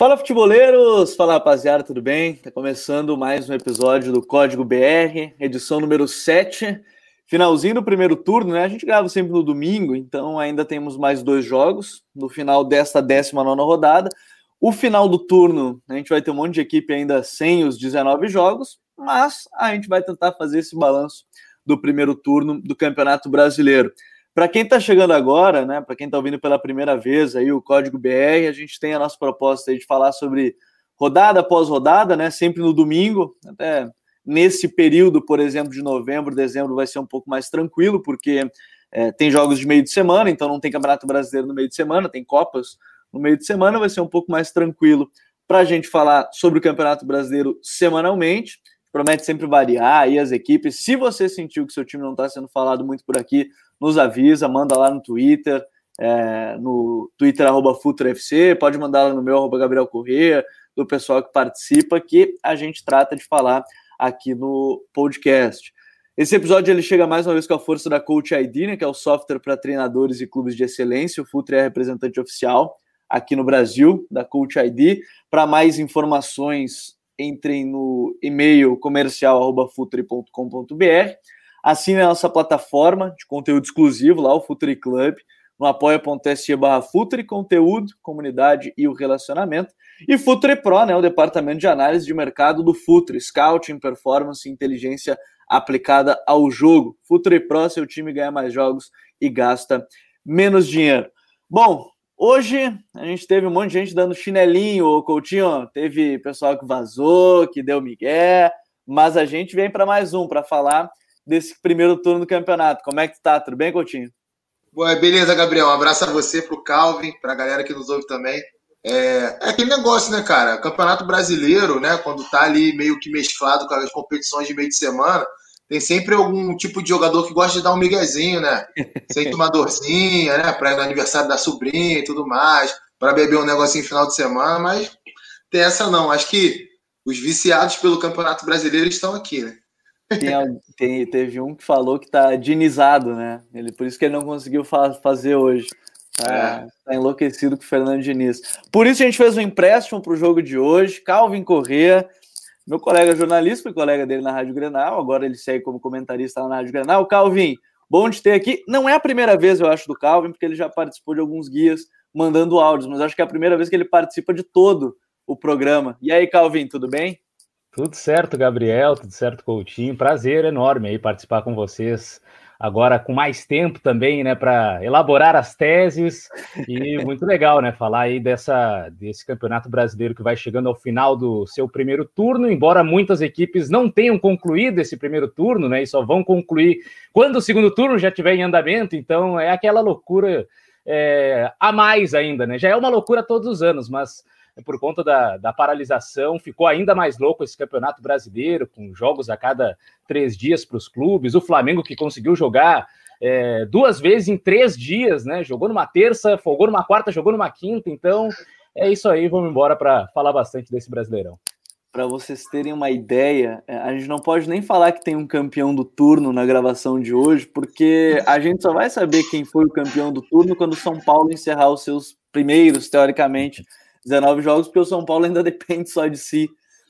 Fala futeboleiros, fala rapaziada, tudo bem? Tá começando mais um episódio do Código BR, edição número 7, finalzinho do primeiro turno, né? A gente grava sempre no domingo, então ainda temos mais dois jogos no final desta 19 rodada. O final do turno, a gente vai ter um monte de equipe ainda sem os 19 jogos, mas a gente vai tentar fazer esse balanço do primeiro turno do Campeonato Brasileiro. Para quem está chegando agora, né, para quem está ouvindo pela primeira vez aí o Código BR, a gente tem a nossa proposta de falar sobre rodada após rodada, né, sempre no domingo, até nesse período, por exemplo, de novembro, dezembro vai ser um pouco mais tranquilo, porque é, tem jogos de meio de semana, então não tem Campeonato Brasileiro no meio de semana, tem Copas no meio de semana, vai ser um pouco mais tranquilo para a gente falar sobre o Campeonato Brasileiro semanalmente. Promete sempre variar aí as equipes. Se você sentiu que seu time não está sendo falado muito por aqui, nos avisa, manda lá no Twitter, é, no Twitter arroba FuturoFC, pode mandar lá no meu arroba Gabriel Corrêa, do pessoal que participa, que a gente trata de falar aqui no podcast. Esse episódio ele chega mais uma vez com a força da Coach ID, né, que é o software para treinadores e clubes de excelência. O Futre é representante oficial aqui no Brasil da Coach ID. Para mais informações, entrem no e-mail comercial@futre.com.br. Assine a nossa plataforma de conteúdo exclusivo lá, o Futuri Club, no apoia.se barra Futuri, conteúdo, comunidade e o relacionamento. E Futuri Pro, né, o departamento de análise de mercado do Futuri, Scouting, Performance e Inteligência aplicada ao jogo. Futuri Pro, seu time ganha mais jogos e gasta menos dinheiro. Bom, hoje a gente teve um monte de gente dando chinelinho, o Coutinho, teve pessoal que vazou, que deu migué, mas a gente vem para mais um, para falar desse primeiro turno do campeonato. Como é que tá? Tudo bem, Coutinho? Boa, beleza, Gabriel. Um abraço a você, pro Calvin, pra galera que nos ouve também. É, é, aquele negócio, né, cara? Campeonato brasileiro, né? Quando tá ali meio que mesclado com as competições de meio de semana, tem sempre algum tipo de jogador que gosta de dar um miguezinho, né? Sente uma dorzinha, né? Pra ir no aniversário da sobrinha e tudo mais, para beber um negocinho final de semana, mas tem essa não. Acho que os viciados pelo Campeonato Brasileiro estão aqui, né? Tem, tem, teve um que falou que tá dinizado, né? Ele, por isso que ele não conseguiu fa fazer hoje. Tá, é. tá, enlouquecido com o Fernando Diniz. Por isso a gente fez um empréstimo para o jogo de hoje. Calvin Corrêa, meu colega jornalista, foi colega dele na Rádio Grenal, agora ele segue como comentarista lá na Rádio Grenal. Calvin, bom de ter aqui. Não é a primeira vez, eu acho, do Calvin, porque ele já participou de alguns guias mandando áudios, mas acho que é a primeira vez que ele participa de todo o programa. E aí, Calvin, tudo bem? Tudo certo, Gabriel, tudo certo, Coutinho. Prazer enorme aí participar com vocês. Agora com mais tempo também, né, para elaborar as teses e muito legal, né, falar aí dessa desse Campeonato Brasileiro que vai chegando ao final do seu primeiro turno, embora muitas equipes não tenham concluído esse primeiro turno, né, e só vão concluir quando o segundo turno já estiver em andamento, então é aquela loucura é, a mais ainda, né? Já é uma loucura todos os anos, mas por conta da, da paralisação, ficou ainda mais louco esse campeonato brasileiro, com jogos a cada três dias para os clubes. O Flamengo que conseguiu jogar é, duas vezes em três dias, né? Jogou numa terça, folgou numa quarta, jogou numa quinta. Então é isso aí, vamos embora para falar bastante desse Brasileirão. Para vocês terem uma ideia, é, a gente não pode nem falar que tem um campeão do turno na gravação de hoje, porque a gente só vai saber quem foi o campeão do turno quando São Paulo encerrar os seus primeiros, teoricamente, 19 jogos, porque o São Paulo ainda depende só de si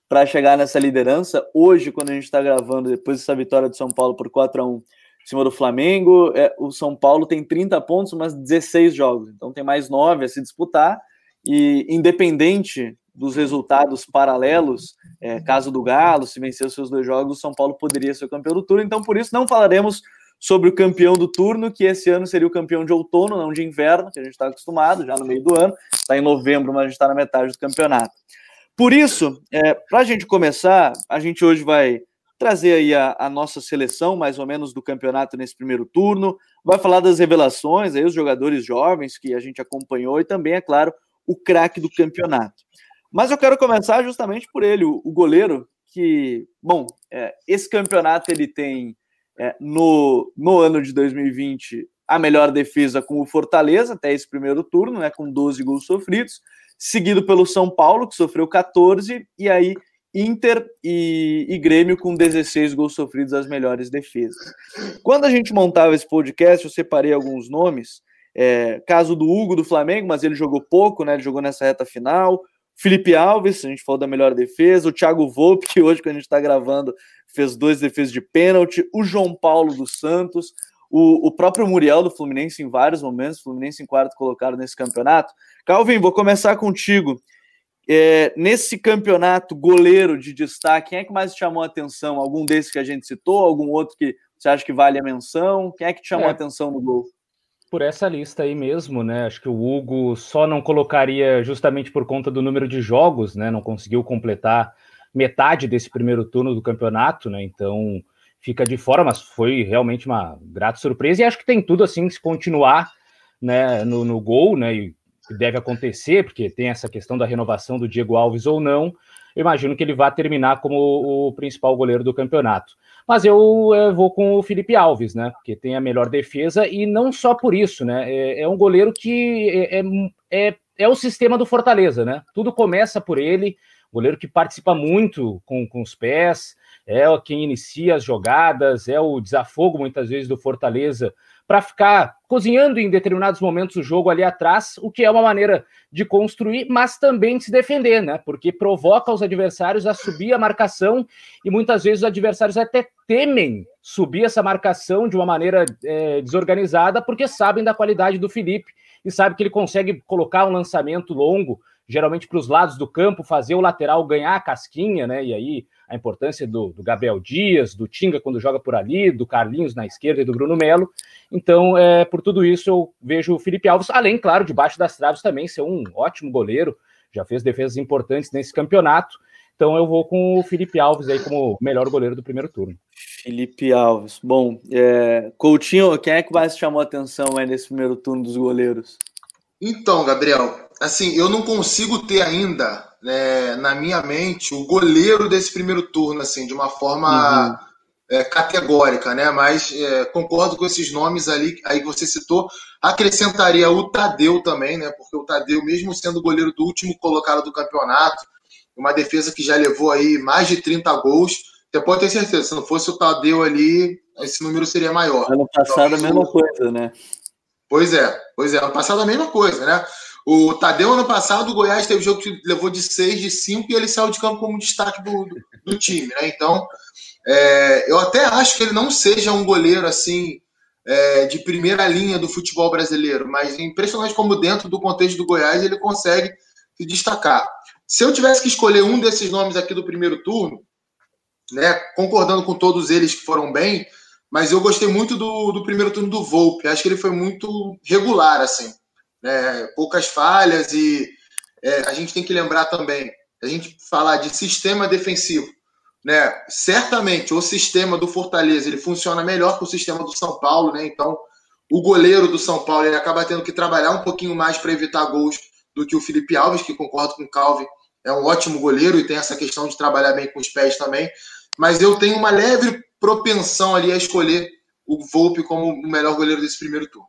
para chegar nessa liderança. Hoje, quando a gente está gravando, depois dessa vitória do São Paulo por 4 a 1 em cima do Flamengo, é, o São Paulo tem 30 pontos, mas 16 jogos. Então tem mais 9 a se disputar. E independente dos resultados paralelos, é, caso do Galo, se vencer os seus dois jogos, o São Paulo poderia ser campeão do turno. Então, por isso, não falaremos sobre o campeão do turno, que esse ano seria o campeão de outono, não de inverno, que a gente está acostumado já no meio do ano, está em novembro, mas a gente está na metade do campeonato. Por isso, é, para a gente começar, a gente hoje vai trazer aí a, a, nossa seleção, mais ou menos, do campeonato nesse primeiro turno, vai falar das revelações, aí os jogadores jovens que a gente acompanhou e também, é claro, o craque do campeonato. Mas eu quero começar justamente por ele, o, o goleiro, que, bom, é, esse campeonato ele tem é, no, no ano de 2020 a melhor defesa com o Fortaleza, até esse primeiro turno, né, com 12 gols sofridos, seguido pelo São Paulo, que sofreu 14, e aí Inter e, e, Grêmio com 16 gols sofridos, as melhores defesas. Quando a gente montava esse podcast, eu separei alguns nomes. É, caso do Hugo do Flamengo, mas ele jogou pouco, né? Ele jogou nessa reta final. Felipe Alves, a gente falou da melhor defesa, o Thiago Volpe, que hoje, quando a gente está gravando, fez dois defesas de pênalti, o João Paulo dos Santos, o, o próprio Muriel do Fluminense em vários momentos, Fluminense em quarto colocado nesse campeonato. Calvin, vou começar contigo. É, nesse campeonato, goleiro de destaque, quem é que mais te chamou a atenção? Algum desses que a gente citou? Algum outro que você acha que vale a menção? Quem é que te chamou é. a atenção no gol? por essa lista aí mesmo, né? Acho que o Hugo só não colocaria justamente por conta do número de jogos, né? Não conseguiu completar metade desse primeiro turno do campeonato, né? Então fica de fora, mas foi realmente uma grata surpresa e acho que tem tudo assim se continuar, né? No, no gol, né? E deve acontecer porque tem essa questão da renovação do Diego Alves ou não. Eu imagino que ele vai terminar como o principal goleiro do campeonato. Mas eu, eu, vou com o Felipe Alves, né? Porque tem a melhor defesa e não só por isso, né? É, é um goleiro que é, é, é, é o sistema do Fortaleza, né? Tudo começa por ele, goleiro que participa muito com, com os pés, é quem inicia as jogadas, é o desafogo muitas vezes do Fortaleza para ficar cozinhando em determinados momentos o jogo ali atrás, o que é uma maneira de construir, mas também de se defender, né? Porque provoca os adversários a subir a marcação e muitas vezes os adversários até temem subir essa marcação de uma maneira é, desorganizada, porque sabem da qualidade do Felipe e sabem que ele consegue colocar um lançamento longo, geralmente para os lados do campo, fazer o lateral ganhar a casquinha, né? E aí a importância do, do, Gabriel Dias, do Tinga quando joga por ali, do Carlinhos na esquerda e do Bruno Melo. Então, é, por tudo isso, eu vejo o Felipe Alves, além, claro, debaixo das traves também, ser um ótimo goleiro, já fez defesas importantes nesse campeonato. Então eu vou com o Felipe Alves aí como melhor goleiro do primeiro turno. Felipe Alves. Bom, é... Coutinho, quem é que mais chamou a atenção aí nesse primeiro turno dos goleiros? Então, Gabriel, assim, eu não consigo ter ainda né, na minha mente o goleiro desse primeiro turno, assim, de uma forma uhum. é, categórica, né? Mas é, concordo com esses nomes ali aí que você citou. Acrescentaria o Tadeu também, né? Porque o Tadeu, mesmo sendo goleiro do último colocado do campeonato, uma defesa que já levou aí mais de 30 gols. Você pode ter certeza, se não fosse o Tadeu ali, esse número seria maior. Ano passado então, a mesma coisa, né? Pois é, pois é, ano passado a mesma coisa, né? O Tadeu, ano passado, o Goiás teve jogo que levou de 6, de 5 e ele saiu de campo como destaque do, do, do time, né? Então, é, eu até acho que ele não seja um goleiro assim é, de primeira linha do futebol brasileiro, mas é impressionante como dentro do contexto do Goiás ele consegue se destacar. Se eu tivesse que escolher um desses nomes aqui do primeiro turno, né, concordando com todos eles que foram bem, mas eu gostei muito do, do primeiro turno do Volpe. Acho que ele foi muito regular, assim né, poucas falhas e é, a gente tem que lembrar também, a gente falar de sistema defensivo, né, certamente o sistema do Fortaleza ele funciona melhor que o sistema do São Paulo, né, então o goleiro do São Paulo ele acaba tendo que trabalhar um pouquinho mais para evitar gols do que o Felipe Alves, que concordo com o Calvin, é um ótimo goleiro e tem essa questão de trabalhar bem com os pés também, mas eu tenho uma leve propensão ali a escolher o Volpe como o melhor goleiro desse primeiro turno.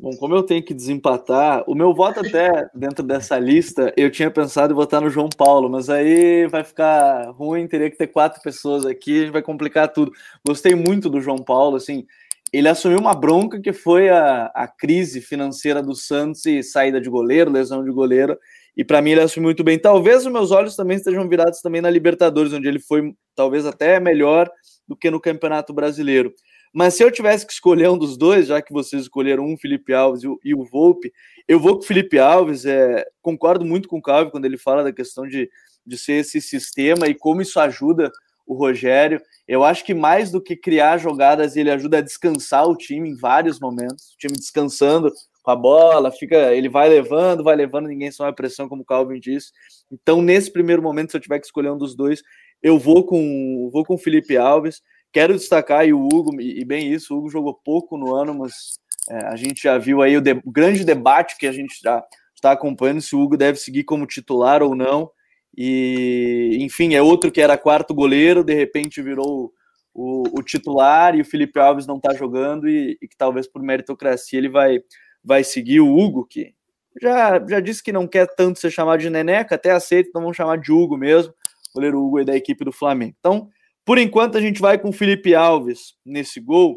Bom, como eu tenho que desempatar, o meu voto até dentro dessa lista, eu tinha pensado em votar no João Paulo, mas aí vai ficar ruim, teria que ter quatro pessoas aqui, vai complicar tudo. Gostei muito do João Paulo, assim, ele assumiu uma bronca que foi a, a crise financeira do Santos e saída de goleiro, lesão de goleiro, e para mim ele assumiu muito bem. Talvez os meus olhos também estejam virados também na Libertadores, onde ele foi talvez até melhor do que no Campeonato Brasileiro. Mas se eu tivesse que escolher um dos dois, já que vocês escolheram um, Felipe Alves e o, e o Volpe, eu vou com o Felipe Alves. É, concordo muito com o Calvin quando ele fala da questão de, de ser esse sistema e como isso ajuda o Rogério. Eu acho que mais do que criar jogadas, ele ajuda a descansar o time em vários momentos. O time descansando com a bola, fica, ele vai levando, vai levando, ninguém só a pressão, como o Calvin disse. Então, nesse primeiro momento, se eu tiver que escolher um dos dois, eu vou com vou com o Felipe Alves. Quero destacar aí o Hugo, e bem isso, o Hugo jogou pouco no ano, mas é, a gente já viu aí o, de, o, grande debate que a gente já está acompanhando se o Hugo deve seguir como titular ou não. E, enfim, é outro que era quarto goleiro, de repente virou o, o titular e o Felipe Alves não está jogando e, e, que talvez por meritocracia ele vai, vai seguir o Hugo, que já, já disse que não quer tanto ser chamado de Neneca, até aceita, então vamos chamar de Hugo mesmo, goleiro Hugo aí da equipe do Flamengo. Então, por enquanto, a gente vai com o Felipe Alves nesse gol.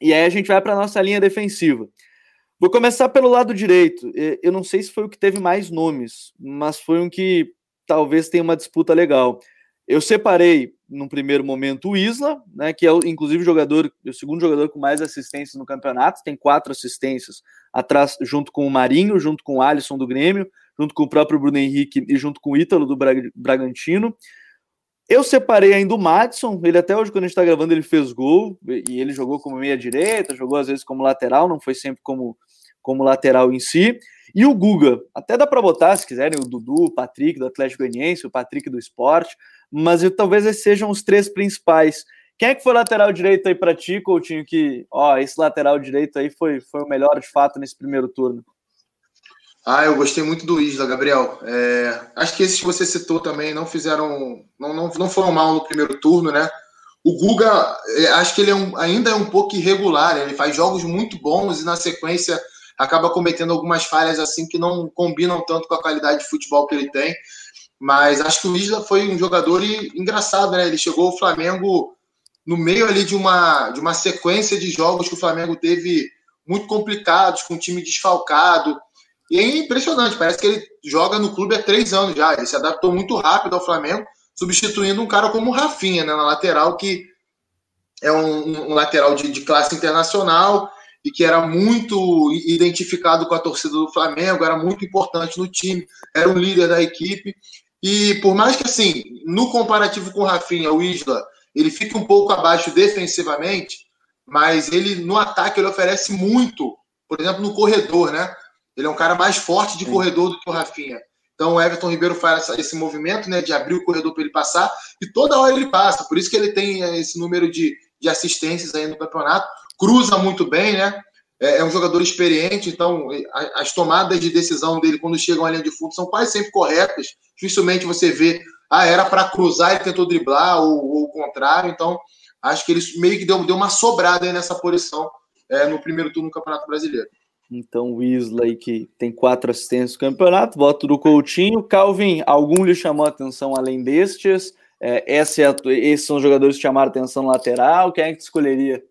E aí a gente vai para a nossa linha defensiva. Vou começar pelo lado direito. Eu não sei se foi o que teve mais nomes, mas foi um que talvez tenha uma disputa legal. Eu separei, num primeiro momento, o Isla, né, que é inclusive o jogador, o segundo jogador com mais assistências no campeonato, tem quatro assistências atrás, junto com o Marinho, junto com o Alisson do Grêmio, junto com o próprio Bruno Henrique e junto com o Ítalo do Bragantino. Eu separei ainda o Madison, ele até hoje, quando a gente está gravando, ele fez gol, e ele jogou como meia-direita, jogou às vezes como lateral, não foi sempre como, como lateral em si. E o Guga, até dá para botar, se quiserem, o Dudu, o Patrick do Atlético Goianiense, o Patrick do Esporte, mas eu, talvez esses sejam os três principais. Quem é que foi lateral direito aí para ti, Coutinho, que, ó, esse lateral direito aí foi, foi o melhor de fato nesse primeiro turno? Ah, eu gostei muito do Isla, Gabriel. É, acho que esses que você citou também não fizeram, não, não, não foram mal no primeiro turno, né? O Guga, é, acho que ele é um, ainda é um pouco irregular, ele faz jogos muito bons e na sequência acaba cometendo algumas falhas assim que não combinam tanto com a qualidade de futebol que ele tem. Mas acho que o Isla foi um jogador engraçado, né? Ele chegou ao Flamengo no meio ali de uma, de uma sequência de jogos que o Flamengo teve muito complicados, com o time desfalcado. E é impressionante, parece que ele joga no clube há três anos já. Ele se adaptou muito rápido ao Flamengo, substituindo um cara como o Rafinha, né, na lateral, que é um, um lateral de, de classe internacional e que era muito identificado com a torcida do Flamengo, era muito importante no time, era um líder da equipe. E por mais que, assim, no comparativo com o Rafinha, o Isla, ele fique um pouco abaixo defensivamente, mas ele no ataque ele oferece muito, por exemplo, no corredor, né? Ele é um cara mais forte de Sim. corredor do que o Rafinha. Então o Everton Ribeiro faz esse movimento, né, de abrir o corredor para ele passar, e toda hora ele passa. Por isso que ele tem esse número de, de assistências aí no campeonato cruza muito bem, né? É, é um jogador experiente, então as tomadas de decisão dele quando chegam à linha de fundo são quase sempre corretas. Dificilmente você vê, ah, era para cruzar, ele tentou driblar, ou, ou, o contrário. Então, acho que ele meio que deu, deu uma sobrada aí nessa posição é, no primeiro turno do Campeonato Brasileiro. Então, aí que tem quatro assistências no campeonato, voto do Coutinho. Calvin, algum lhe chamou a atenção além destes? É, esse é, esses são os jogadores que chamaram atenção lateral. Quem é que escolheria?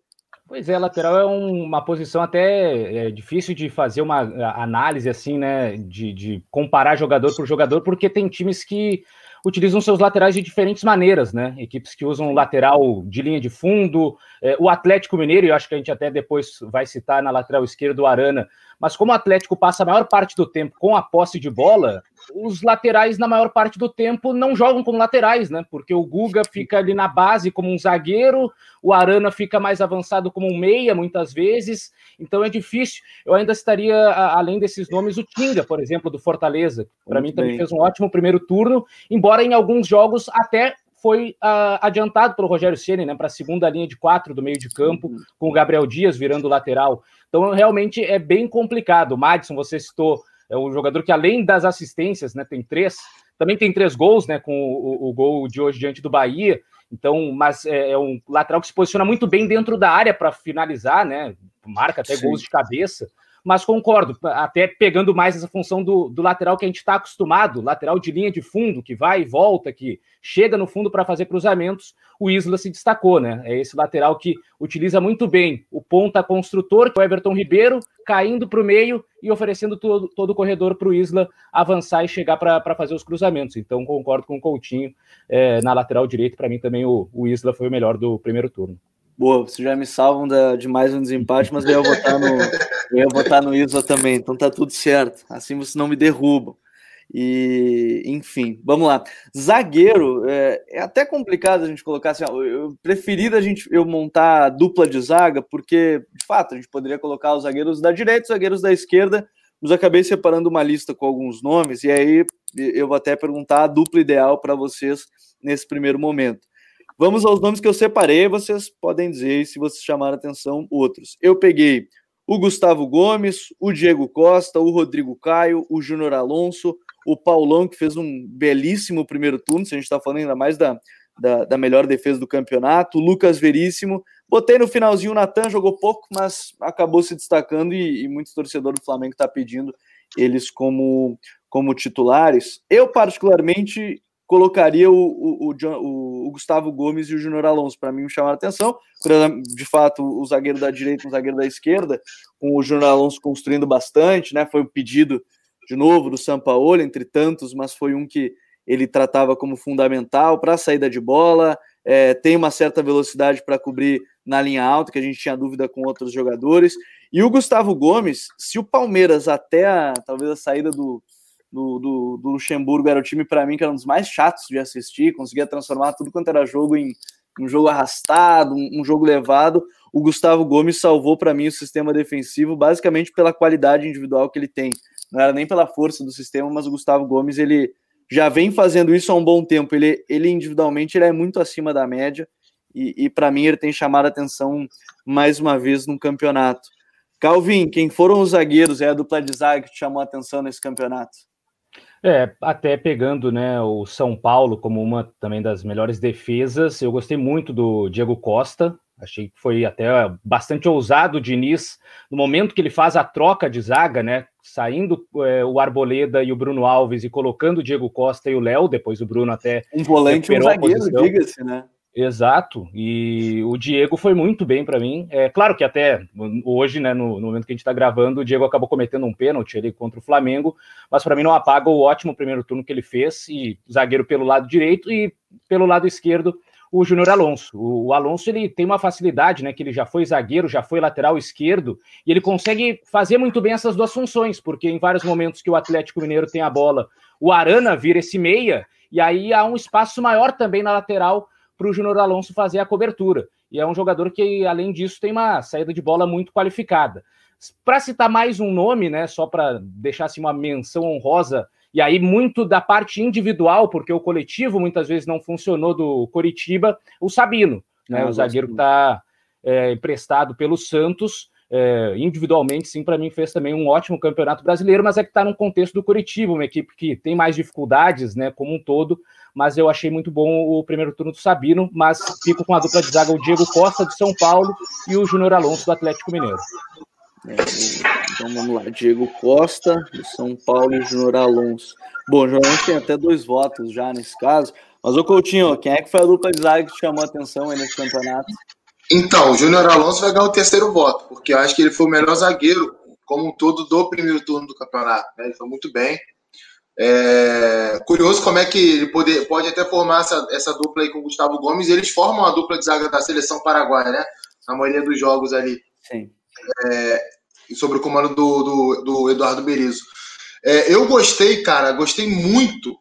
Pois é, lateral é um, uma posição até é, difícil de fazer uma análise assim, né? De, de, comparar jogador por jogador, porque tem times que utilizam seus laterais de diferentes maneiras, né? Equipes que usam lateral de linha de fundo, é, o Atlético Mineiro, eu acho que a gente até depois vai citar na lateral esquerda o Arana, mas como o Atlético passa a maior parte do tempo com a posse de bola, os laterais, na maior parte do tempo, não jogam como laterais, né? Porque o Guga fica ali na base como um zagueiro, o Arana fica mais avançado como um meia, muitas vezes, então é difícil. Eu ainda estaria, além desses nomes, o Tinga, por exemplo, do Fortaleza. Para mim também fez um ótimo primeiro turno, embora em alguns jogos até foi uh, adiantado pelo Rogério Ceni, né, para a segunda linha de quatro do meio de campo, uhum. com o Gabriel Dias virando lateral. Então, realmente é bem complicado. Madison, você citou, é um jogador que, além das assistências, né, tem três, também tem três gols, né, com o, o, gol de hoje diante do Bahia. Então, mas é, é, um lateral que se posiciona muito bem dentro da área para finalizar, né? Marca até Sim. gols de cabeça mas concordo, até pegando mais essa função do, do lateral que a gente está acostumado, lateral de linha de fundo, que vai e volta, que chega no fundo para fazer cruzamentos, o Isla se destacou, né? É esse lateral que utiliza muito bem o ponta construtor, que é o Everton Ribeiro, caindo para o meio e oferecendo todo, todo o corredor para o Isla avançar e chegar para fazer os cruzamentos. Então, concordo com o Coutinho é, na lateral direito. Para mim, também o, o Isla foi o melhor do primeiro turno. Boa, vocês já me salvam da, de mais um desempate, mas eu ia votar no, ia votar no Isla também, então tá tudo certo. Assim vocês não me derrubam. E, enfim, vamos lá. Zagueiro, é, é até complicado a gente colocar assim, ó, eu preferi a gente eu montar dupla de zaga, porque, de fato, a gente poderia colocar os zagueiros da direita os zagueiros da esquerda, mas acabei separando uma lista com alguns nomes, e aí eu vou até perguntar a dupla ideal para vocês nesse primeiro momento. Vamos aos nomes que eu separei, vocês podem dizer se vocês chamaram atenção outros. Eu peguei o Gustavo Gomes, o Diego Costa, o Rodrigo Caio, o Júnior Alonso, o Paulão, que fez um belíssimo primeiro turno, se a gente está falando ainda mais da, da, da, melhor defesa do campeonato, o Lucas Veríssimo. Botei no finalzinho o Natan, jogou pouco, mas acabou se destacando e, e muitos torcedores do Flamengo está pedindo eles como, como titulares. Eu, particularmente, colocaria o, o, o, o Gustavo Gomes e o Júnior Alonso. Para mim, me chamaram a atenção. De fato, o zagueiro da direita e o zagueiro da esquerda, com o Júnior Alonso construindo bastante, né? Foi um pedido, de novo, do Sampaoli, entre tantos, mas foi um que ele tratava como fundamental para a saída de bola, é, tem uma certa velocidade para cobrir na linha alta, que a gente tinha dúvida com outros jogadores. E o Gustavo Gomes, se o Palmeiras, até a, talvez a saída do, do, do, do Luxemburgo, era o time para mim que era um dos mais chatos de assistir, conseguia transformar tudo quanto era jogo em um jogo arrastado, um, um jogo levado. O Gustavo Gomes salvou para mim o sistema defensivo, basicamente pela qualidade individual que ele tem. Não era nem pela força do sistema, mas o Gustavo Gomes ele já vem fazendo isso há um bom tempo. Ele, ele individualmente ele é muito acima da média e, e para mim ele tem chamado a atenção mais uma vez no campeonato. Calvin, quem foram os zagueiros? É a dupla de zaga que chamou a atenção nesse campeonato? É, até pegando né, o São Paulo como uma também das melhores defesas, eu gostei muito do Diego Costa, achei que foi até bastante ousado o Diniz, no momento que ele faz a troca de zaga, né, saindo é, o Arboleda e o Bruno Alves e colocando o Diego Costa e o Léo, depois o Bruno até. Um volante e um zagueiro, diga-se, né? Exato, e o Diego foi muito bem para mim. É claro que até hoje, né, no, no momento que a gente está gravando, o Diego acabou cometendo um pênalti ali contra o Flamengo, mas para mim não apaga o ótimo primeiro turno que ele fez, e zagueiro pelo lado direito e pelo lado esquerdo o Júnior Alonso. O, Alonso ele tem uma facilidade, né? Que ele já foi zagueiro, já foi lateral esquerdo, e ele consegue fazer muito bem essas duas funções, porque em vários momentos que o Atlético Mineiro tem a bola, o Arana vira esse meia, e aí há um espaço maior também na lateral para o Júnior Alonso fazer a cobertura. E é um jogador que, além disso, tem uma saída de bola muito qualificada. Para citar mais um nome, né? Só para deixar assim, uma menção honrosa e aí, muito da parte individual, porque o coletivo muitas vezes não funcionou do Coritiba, o Sabino, né? o zagueiro que está é, emprestado pelo Santos. É, individualmente, sim, para mim fez também um ótimo campeonato brasileiro, mas é que está no contexto do Curitiba, uma equipe que tem mais dificuldades, né, como um todo, mas eu achei muito bom o primeiro turno do Sabino, mas fico com a dupla de zaga, o Diego Costa de São Paulo e o Júnior Alonso do Atlético Mineiro. É, então vamos lá, Diego Costa, de São Paulo e Júnior Alonso. Bom, o Júnior Alonso tem até dois votos já nesse caso. Mas o Coutinho, quem é que foi a dupla de zaga que te chamou a atenção aí nesse campeonato? Então, o Júnior Alonso vai ganhar o terceiro voto, porque eu acho que ele foi o melhor zagueiro como um todo do primeiro turno do campeonato. Né? Ele foi muito bem. É... Curioso como é que ele pode, pode até formar essa, essa dupla aí com o Gustavo Gomes. E eles formam a dupla de zaga da seleção paraguaia, né? Na maioria dos jogos ali. Sim. É, sobre o comando do, do, do Eduardo Berizzo. É, eu gostei, cara, gostei muito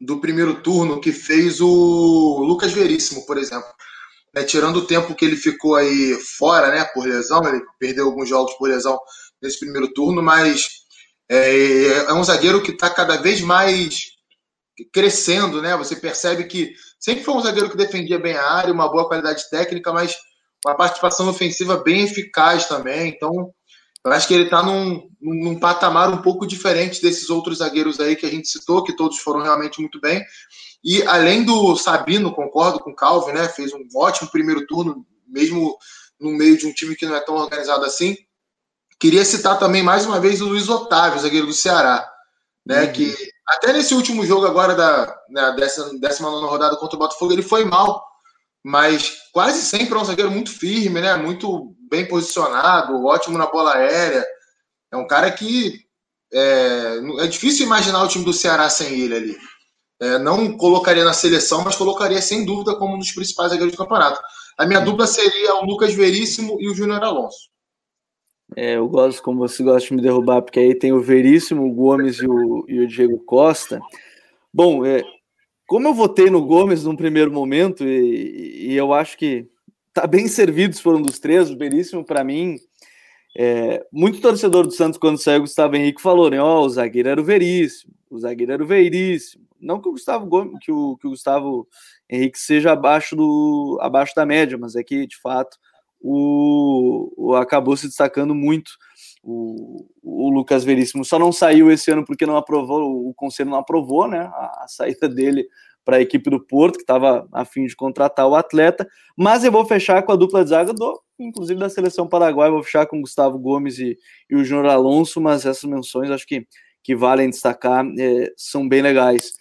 do primeiro turno que fez o Lucas Veríssimo, por exemplo. É, tirando o tempo que ele ficou aí fora, né, por lesão, ele perdeu alguns jogos por lesão nesse primeiro turno, mas é, é um zagueiro que está cada vez mais crescendo, né? Você percebe que sempre foi um zagueiro que defendia bem a área, uma boa qualidade técnica, mas uma participação ofensiva bem eficaz também. Então, eu acho que ele está num, num patamar um pouco diferente desses outros zagueiros aí que a gente citou, que todos foram realmente muito bem. E além do Sabino, concordo com o Calvin, né? Fez um ótimo primeiro turno, mesmo no meio de um time que não é tão organizado assim. Queria citar também mais uma vez o Luiz Otávio, zagueiro do Ceará, né? Uhum. Que até nesse último jogo agora da, da décima, décima nona rodada contra o Botafogo, ele foi mal mas quase sempre é um zagueiro muito firme, né? Muito bem posicionado, ótimo na bola aérea. É um cara que é, é difícil imaginar o time do Ceará sem ele ali. É, não colocaria na seleção, mas colocaria sem dúvida como um dos principais zagueiros do campeonato. A minha dupla seria o Lucas Veríssimo e o Júnior Alonso. É, eu gosto como você gosta de me derrubar, porque aí tem o Veríssimo, o Gomes e o, e o Diego Costa. Bom, é, como eu votei no Gomes num primeiro momento, e, e eu acho que tá bem servido se for um dos três, o Veríssimo, para mim, é, muito torcedor do Santos, quando saiu o Gustavo Henrique, falou, né? Ó, oh, o zagueiro era o Veríssimo, o zagueiro era o Veríssimo. Não que o Gustavo Gomes, que o, que o Gustavo Henrique seja abaixo, do, abaixo da média, mas é que, de fato, o, o acabou se destacando muito o, o Lucas Veríssimo. Só não saiu esse ano porque não aprovou, o conselho não aprovou, né? A, a saída dele para a equipe do Porto, que estava a fim de contratar o atleta. Mas eu vou fechar com a dupla de zaga do, inclusive da seleção paraguaia, vou fechar com Gustavo Gomes e, e o Júnior Alonso, mas essas menções acho que, que valem destacar, é, são bem legais.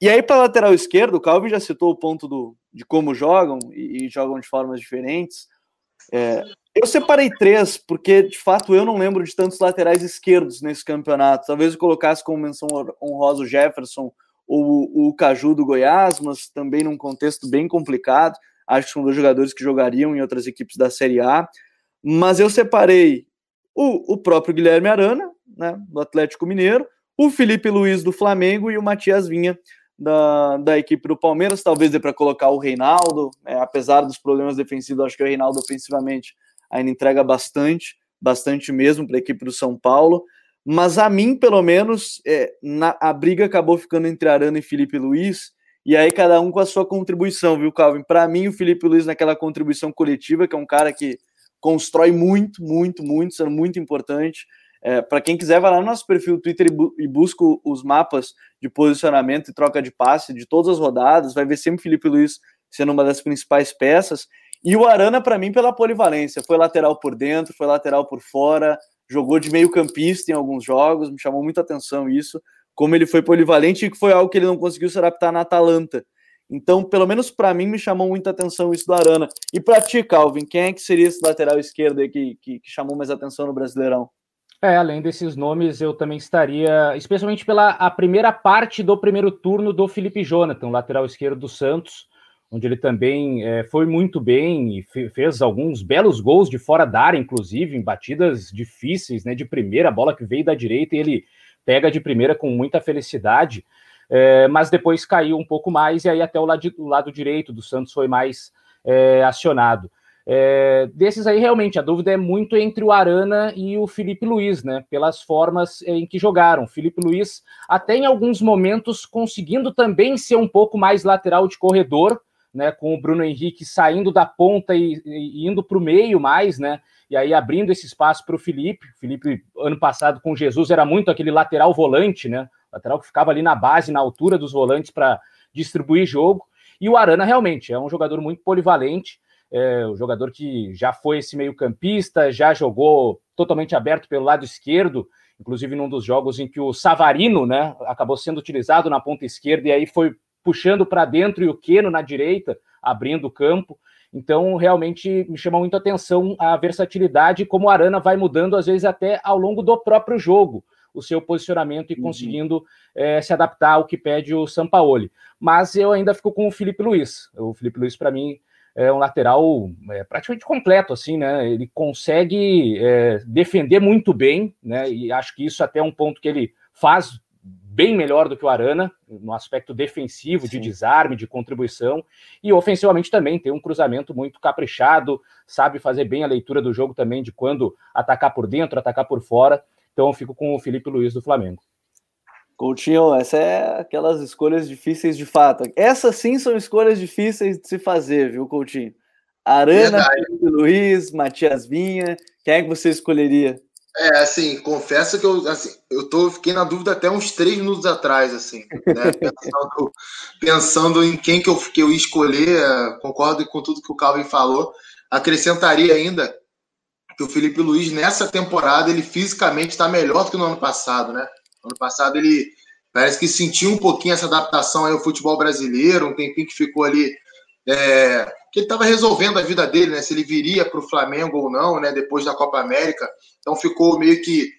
E aí, para lateral esquerdo, o Calvin já citou o ponto do, de como jogam e, e jogam de formas diferentes. É, eu separei três, porque de fato eu não lembro de tantos laterais esquerdos nesse campeonato. Talvez eu colocasse como menção honrosa o Jefferson ou o Caju do Goiás, mas também num contexto bem complicado. Acho que são dois jogadores que jogariam em outras equipes da Série A. Mas eu separei o, o próprio Guilherme Arana, né, do Atlético Mineiro, o Felipe Luiz do Flamengo e o Matias Vinha da, da equipe do Palmeiras. Talvez dê para colocar o Reinaldo, é, apesar dos problemas defensivos, acho que o Reinaldo ofensivamente ainda entrega bastante, bastante mesmo para a equipe do São Paulo. Mas a mim, pelo menos, é, na, a briga acabou ficando entre Arana e Felipe Luiz. E aí, cada um com a sua contribuição, viu, Calvin? Para mim, o Felipe Luiz, naquela contribuição coletiva, que é um cara que constrói muito, muito, muito, sendo muito importante. É, para quem quiser, vai lá no nosso perfil Twitter e, bu e, busca os mapas de posicionamento e troca de passe de todas as rodadas. Vai ver sempre Felipe Luiz sendo uma das principais peças. E o Arana, para mim, pela polivalência. Foi lateral por dentro, foi lateral por fora, jogou de meio campista em alguns jogos, me chamou muita atenção isso. Como ele foi polivalente e que foi algo que ele não conseguiu se adaptar na Atalanta. Então, pelo menos para mim, me chamou muita atenção isso do Arana. E para ti, Calvin, quem é que seria esse lateral esquerdo aí que, que, que chamou mais atenção no Brasileirão? É, além desses nomes, eu também estaria, especialmente pela a primeira parte do primeiro turno do Felipe Jonathan, lateral esquerdo do Santos, onde ele também é, foi muito bem e fez alguns belos gols de fora da área, inclusive, em batidas difíceis, né, de primeira, bola que veio da direita e ele pega de primeira com muita felicidade, é, mas depois caiu um pouco mais e aí até o lado, o lado direito do Santos foi mais é, acionado. É, desses aí, realmente, a dúvida é muito entre o Arana e o Felipe Luiz, né? Pelas formas em que jogaram. Felipe Luiz, até em alguns momentos, conseguindo também ser um pouco mais lateral de corredor, né? Com o Bruno Henrique saindo da ponta e, e indo para o meio mais, né? E aí abrindo esse espaço para o Felipe. O Felipe, ano passado, com Jesus, era muito aquele lateral volante, né? Lateral que ficava ali na base, na altura dos volantes para distribuir jogo. E o Arana realmente é um jogador muito polivalente é, o jogador que já foi esse meio-campista, já jogou totalmente aberto pelo lado esquerdo, inclusive num dos jogos em que o Savarino né, acabou sendo utilizado na ponta esquerda e aí foi puxando para dentro e o Queno na direita, abrindo o campo. Então, realmente me chama muito a atenção a versatilidade, como o Arana vai mudando, às vezes, até ao longo do próprio jogo, o seu posicionamento e uhum. conseguindo é, se adaptar ao que pede o Sampaoli. Mas eu ainda fico com o Felipe Luiz. O Felipe Luiz, para mim, é um lateral é, praticamente completo, assim, né? Ele consegue é, defender muito bem, né? E acho que isso até é um ponto que ele faz bem melhor do que o Arana, no aspecto defensivo, Sim. de desarme, de contribuição, e ofensivamente também tem um cruzamento muito caprichado, sabe fazer bem a leitura do jogo também, de quando atacar por dentro, atacar por fora. Então eu fico com o Felipe Luiz do Flamengo. Coutinho, essa é aquelas escolhas difíceis de fato. Essas sim são escolhas difíceis de se fazer, viu, Coutinho? Arana, Felipe Luiz, Matias Vinha, quem é que você escolheria? É, assim, confesso que eu, assim, eu tô, fiquei na dúvida até uns três minutos atrás, assim, né? pensando, pensando, em quem que eu, que eu ia escolher, é, concordo com tudo que o Calvin falou, acrescentaria ainda que o Felipe Luiz, nessa temporada, ele fisicamente está melhor do que no ano passado, né? Ano passado ele parece que sentiu um pouquinho essa adaptação ao futebol brasileiro, um tempinho que ficou ali. É, que ele estava resolvendo a vida dele, né? Se ele viria para o Flamengo ou não, né? Depois da Copa América. Então ficou meio que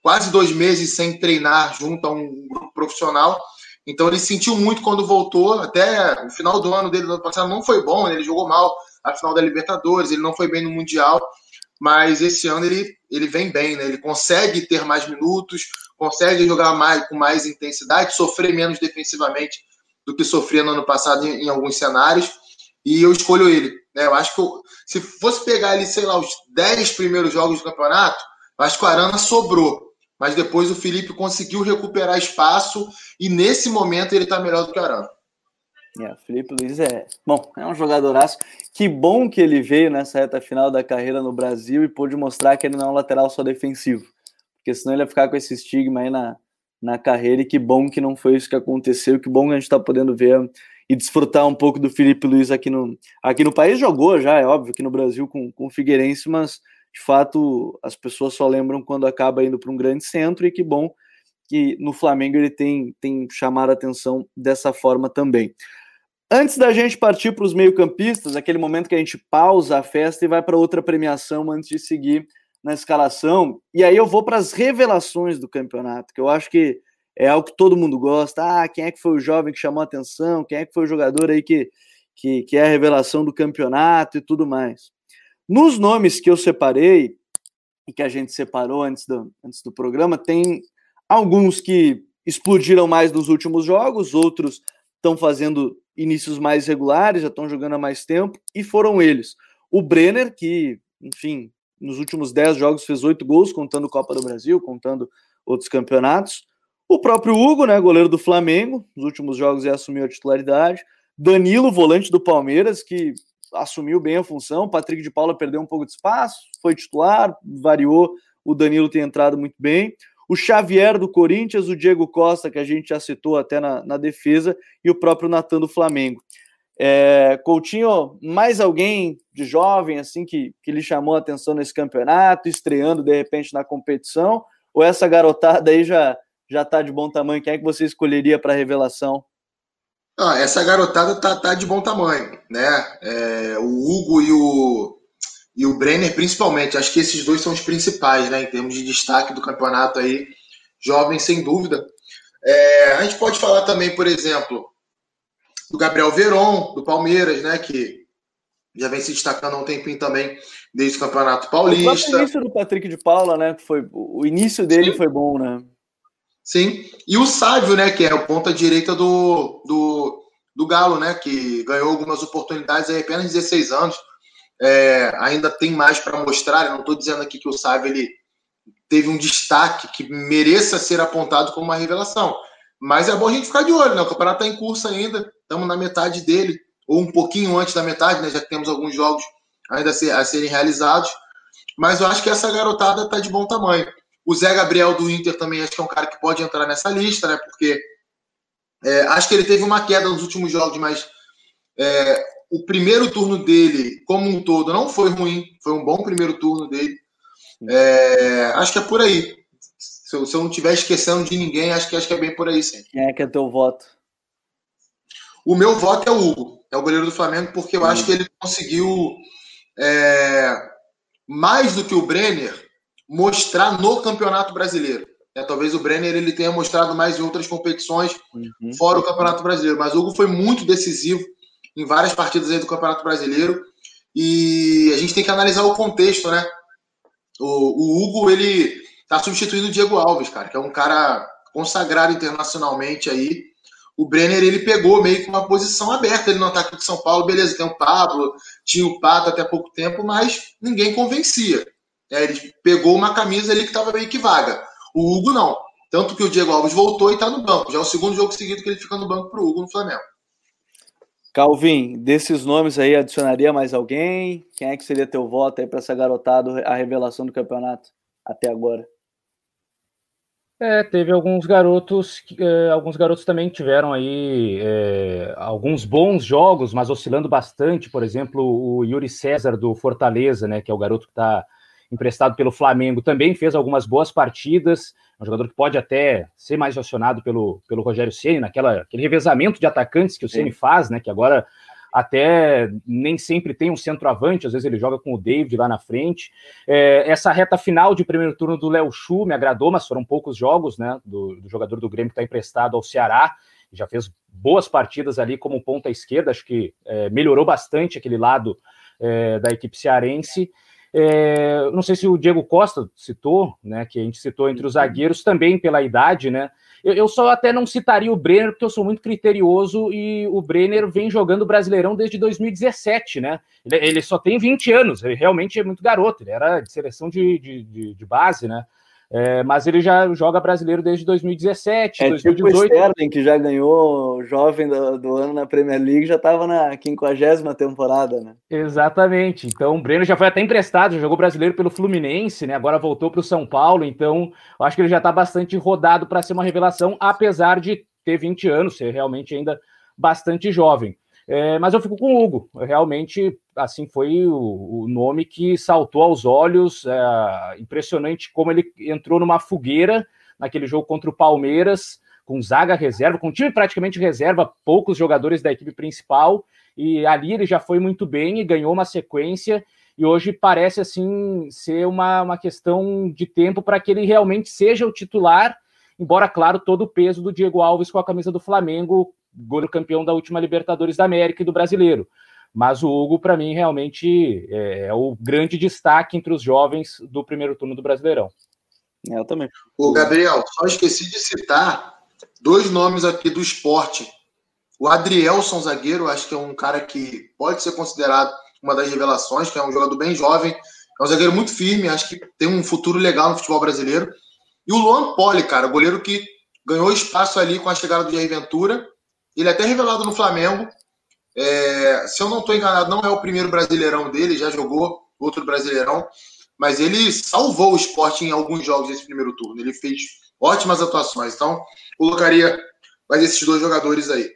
quase dois meses sem treinar junto a um grupo profissional. Então ele sentiu muito quando voltou. Até o final do ano dele, do ano passado, não foi bom. Né? Ele jogou mal a final da Libertadores, ele não foi bem no Mundial. Mas esse ano ele, ele vem bem, né? Ele consegue ter mais minutos, consegue jogar mais com mais intensidade, sofrer menos defensivamente do que sofria no ano passado em, em alguns cenários. E eu escolho ele. Né? Eu acho que eu, se fosse pegar ali, sei lá, os 10 primeiros jogos do campeonato, acho que o Arana sobrou. Mas depois o Felipe conseguiu recuperar espaço e nesse momento ele está melhor do que o Arana. É, Felipe Luiz é, bom, é um jogadoraço. Que bom que ele veio nessa reta final da carreira no Brasil e pôde mostrar que ele não é um lateral só defensivo porque senão ele ia ficar com esse estigma aí na, na carreira, e que bom que não foi isso que aconteceu, que bom que a gente está podendo ver e desfrutar um pouco do Felipe Luiz aqui no, aqui no país. Jogou já, é óbvio, aqui no Brasil com, com o Figueirense, mas de fato as pessoas só lembram quando acaba indo para um grande centro, e que bom que no Flamengo ele tem, tem chamado a atenção dessa forma também. Antes da gente partir para os meio-campistas, aquele momento que a gente pausa a festa e vai para outra premiação antes de seguir na escalação. E aí eu vou para as revelações do campeonato, que eu acho que é algo que todo mundo gosta. Ah, quem é que foi o jovem que chamou atenção? Quem é que foi o jogador aí que, que, que é a revelação do campeonato e tudo mais. Nos nomes que eu separei, e que a gente separou antes do, antes do programa, tem alguns que explodiram mais nos últimos jogos, outros estão fazendo inícios mais regulares, já estão jogando há mais tempo, e foram eles. O Brenner, que, enfim, nos últimos 10 jogos fez oito gols, contando Copa do Brasil, contando outros campeonatos. O próprio Hugo, né, goleiro do Flamengo, nos últimos jogos já assumiu a titularidade. Danilo, volante do Palmeiras, que assumiu bem a função. Patrick de Paula perdeu um pouco de espaço, foi titular, variou. O Danilo tem entrado muito bem. O Xavier do Corinthians, o Diego Costa, que a gente já citou até na, na defesa, e o próprio Natan do Flamengo. É, Coutinho, mais alguém de jovem assim que, que lhe chamou a atenção nesse campeonato, estreando de repente na competição? Ou essa garotada aí já já está de bom tamanho? Quem é que você escolheria para revelação? Ah, essa garotada tá, tá de bom tamanho, né? É, o Hugo e o, e o Brenner, principalmente. Acho que esses dois são os principais, né? Em termos de destaque do campeonato aí. Jovem, sem dúvida. É, a gente pode falar também, por exemplo, do Gabriel Veron, do Palmeiras, né? Que já vem se destacando há um tempinho também desde o Campeonato Paulista. O início do Patrick de Paula, né? Foi, o início dele Sim. foi bom, né? Sim. E o Sávio, né? Que é o ponta direita do, do, do Galo, né? Que ganhou algumas oportunidades aí apenas 16 anos. É, ainda tem mais para mostrar. Eu não estou dizendo aqui que o Sávio ele teve um destaque que mereça ser apontado como uma revelação. Mas é bom a gente ficar de olho, né? O campeonato está em curso ainda, estamos na metade dele, ou um pouquinho antes da metade, né? Já temos alguns jogos ainda a serem realizados. Mas eu acho que essa garotada está de bom tamanho. O Zé Gabriel do Inter também acho que é um cara que pode entrar nessa lista, né? Porque é, acho que ele teve uma queda nos últimos jogos, mas é, o primeiro turno dele, como um todo, não foi ruim. Foi um bom primeiro turno dele. É, acho que é por aí. Se eu, se eu não estiver esquecendo de ninguém, acho que, acho que é bem por aí, sim. Quem é que é teu voto? O meu voto é o Hugo, é o goleiro do Flamengo, porque eu acho que ele conseguiu, é, mais do que o Brenner, mostrar no Campeonato Brasileiro. É, talvez o Brenner ele tenha mostrado mais em outras competições, uhum. fora o Campeonato Brasileiro. Mas o Hugo foi muito decisivo em várias partidas aí do Campeonato Brasileiro. E a gente tem que analisar o contexto, né? O, o Hugo, ele tá substituindo o Diego Alves, cara, que é um cara consagrado internacionalmente aí. O Brenner, ele pegou meio que uma posição aberta ali no ataque de São Paulo. Beleza, tem o Pablo, tinha o Pato até pouco tempo, mas ninguém convencia. É, ele pegou uma camisa ali que estava meio que vaga. O Hugo não. Tanto que o Diego Alves voltou e está no banco. Já é o segundo jogo seguido que ele fica no banco para o Hugo no Flamengo. Calvin, desses nomes aí, adicionaria mais alguém? Quem é que seria teu voto aí para essa garotada, a revelação do campeonato até agora? É, teve alguns garotos, é, alguns garotos também tiveram aí é, alguns bons jogos, mas oscilando bastante. Por exemplo, o Yuri César do Fortaleza, né, que é o garoto que está emprestado pelo Flamengo, também fez algumas boas partidas. É um jogador que pode até ser mais acionado pelo, pelo Rogério Ceni naquela aquele revezamento de atacantes que o Ceni faz, né, que agora até nem sempre tem um centroavante, às vezes ele joga com o David lá na frente. É, essa reta final de primeiro turno do Léo Chu me agradou, mas foram poucos jogos, né? Do, do jogador do Grêmio que está emprestado ao Ceará, já fez boas partidas ali como ponta esquerda, acho que é, melhorou bastante aquele lado é, da equipe cearense. É, não sei se o Diego Costa citou, né? Que a gente citou entre os zagueiros também pela idade, né? Eu, eu, só até não citaria o Brenner, porque eu sou muito criterioso e o Brenner vem jogando Brasileirão desde 2017, né? Ele, ele só tem 20 anos, ele realmente é muito garoto, ele era de seleção de, de, de, de base, né? É, mas ele já joga brasileiro desde 2017, é 2018. Tipo o Sterling, que já ganhou jovem do, do ano na Premier League, já estava na 50 temporada, né? Exatamente. Então, o Breno já foi até emprestado, já jogou brasileiro pelo Fluminense, né? Agora voltou para o São Paulo. Então, eu acho que ele já está bastante rodado para ser uma revelação, apesar de ter 20 anos, ser realmente ainda bastante jovem. É, mas eu fico com o Hugo. Realmente, assim, foi o, o nome que saltou aos olhos. É, impressionante como ele entrou numa fogueira naquele jogo contra o Palmeiras, com zaga reserva, com time praticamente reserva, poucos jogadores da equipe principal, e ali ele já foi muito bem e ganhou uma sequência e hoje parece assim ser uma, uma questão de tempo para que ele realmente seja o titular, embora, claro, todo o peso do Diego Alves com a camisa do Flamengo, goleiro campeão da última Libertadores da América e do Brasileiro. Mas o Hugo, para mim, realmente é, é, o grande destaque entre os jovens do primeiro turno do Brasileirão. É, eu também. O Gabriel, só esqueci de citar dois nomes aqui do esporte. O Adrielson, zagueiro, acho que é um cara que pode ser considerado uma das revelações, que é um jogador bem jovem, é um zagueiro muito firme, acho que tem um futuro legal no futebol brasileiro. E o Luan Poli, cara, goleiro que ganhou espaço ali com a chegada do Jair Ventura. Ele é até revelado no Flamengo. É, se eu não estou enganado, não é o primeiro brasileirão dele, já jogou outro brasileirão, mas ele salvou o esporte em alguns jogos desse primeiro turno. Ele fez ótimas atuações. Então, colocaria mais esses dois jogadores aí.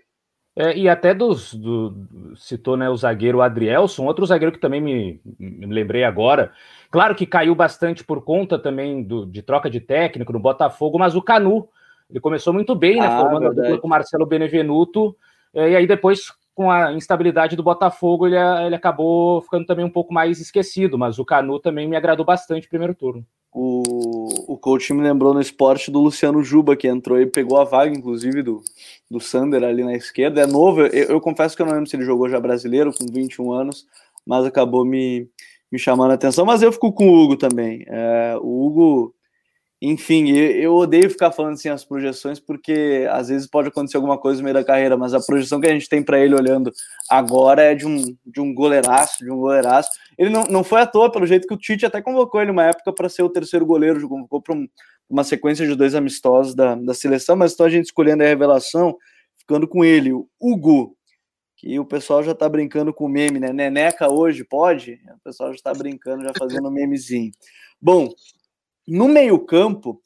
É, e até dos. Do, citou né, o zagueiro Adrielson, outro zagueiro que também me, me, lembrei agora. Claro que caiu bastante por conta também do, de troca de técnico no Botafogo, mas o Canu. Ele começou muito bem, né? Ah, formando verdade. a dupla com o Marcelo Benevenuto. É, e aí depois, com a instabilidade do Botafogo, ele, ele acabou ficando também um pouco mais esquecido. Mas o Canu também me agradou bastante no primeiro turno. O, o coach me lembrou no esporte do Luciano Juba, que entrou e pegou a vaga, inclusive, do, do Sander ali na esquerda. É novo, eu, eu confesso que eu não lembro se ele jogou já brasileiro, com 21 anos, mas acabou me, me chamando a atenção. Mas eu fico com o Hugo também. É, o Hugo enfim, eu odeio ficar falando assim as projeções, porque às vezes pode acontecer alguma coisa no meio da carreira, mas a projeção que a gente tem para ele olhando agora é de um, de um goleiraço, de um goleiraço. Ele não, não foi à toa, pelo jeito que o Tite até convocou ele uma época para ser o terceiro goleiro, convocou para um, uma sequência de dois amistosos da, da seleção, mas então a gente escolhendo a revelação, ficando com ele, o Hugo, que o pessoal já está brincando com o meme, né? Neneca hoje pode? O pessoal já está brincando, já fazendo memezinho. Bom, no meio-campo,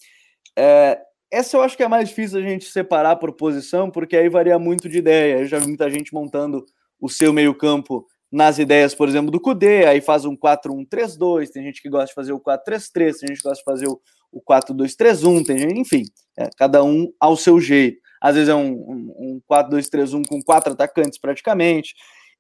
é, essa eu acho que é mais difícil a gente separar por posição, porque aí varia muito de ideia. Eu já vi muita gente montando o seu meio-campo nas ideias, por exemplo, do Cudê, aí faz um 4-1-3-2, tem gente que gosta de fazer o 4-3-3, tem gente que gosta de fazer o, o 4-2-3-1, tem gente, enfim, é, cada um ao seu jeito. Às vezes é um, um, um 4-2-3-1 com quatro atacantes praticamente.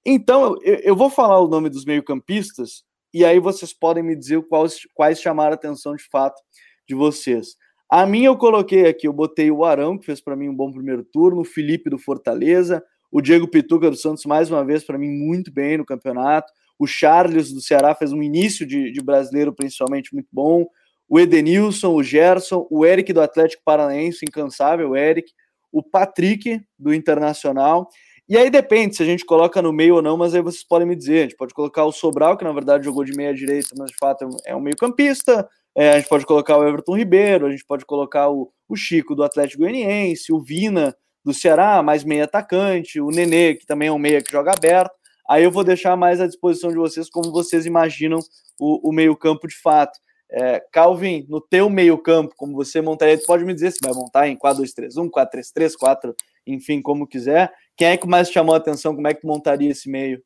Então, eu, eu vou falar o nome dos meio-campistas e aí vocês podem me dizer quais, quais chamaram a atenção de fato de vocês. A minha eu coloquei aqui, eu botei o Arão, que fez para mim um bom primeiro turno, o Felipe do Fortaleza, o Diego Pituca do Santos, mais uma vez, para mim, muito bem no campeonato. O Charles do Ceará fez um início de, de brasileiro, principalmente, muito bom. O Edenilson, o Gerson, o Eric do Atlético Paranaense, incansável, o Eric. O Patrick do Internacional. E aí depende se a gente coloca no meio ou não, mas aí vocês podem me dizer. A gente pode colocar o Sobral, que na verdade jogou de meia direita, mas de fato é um meio-campista. É, a gente pode colocar o Everton Ribeiro, a gente pode colocar o, o Chico do Atlético Goianiense, o Vina do Ceará, mais meia atacante, o Nenê, que também é um meia que joga aberto. Aí eu vou deixar mais à disposição de vocês como vocês imaginam o, o meio-campo de fato. É, Calvin, no teu meio-campo, como você montaria, pode me dizer se vai montar em 4-2-3-1, 4-3-3, 4, enfim, como quiser. Quem é que mais chamou a atenção? Como é que montaria esse meio?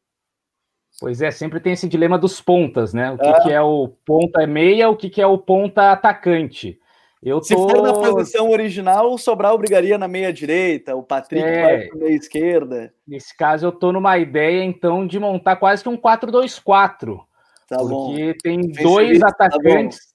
Pois é, sempre tem esse dilema dos pontas, né? O que é, que é o ponta meia, o que, que é o ponta atacante. Eu tô... Se for na posição original, o Sobral brigaria na meia direita, o Patrick é... vai para meia esquerda. Nesse caso, eu tô numa ideia, então, de montar quase que um 4-2-4. Tá porque bom. tem dois tá atacantes, tá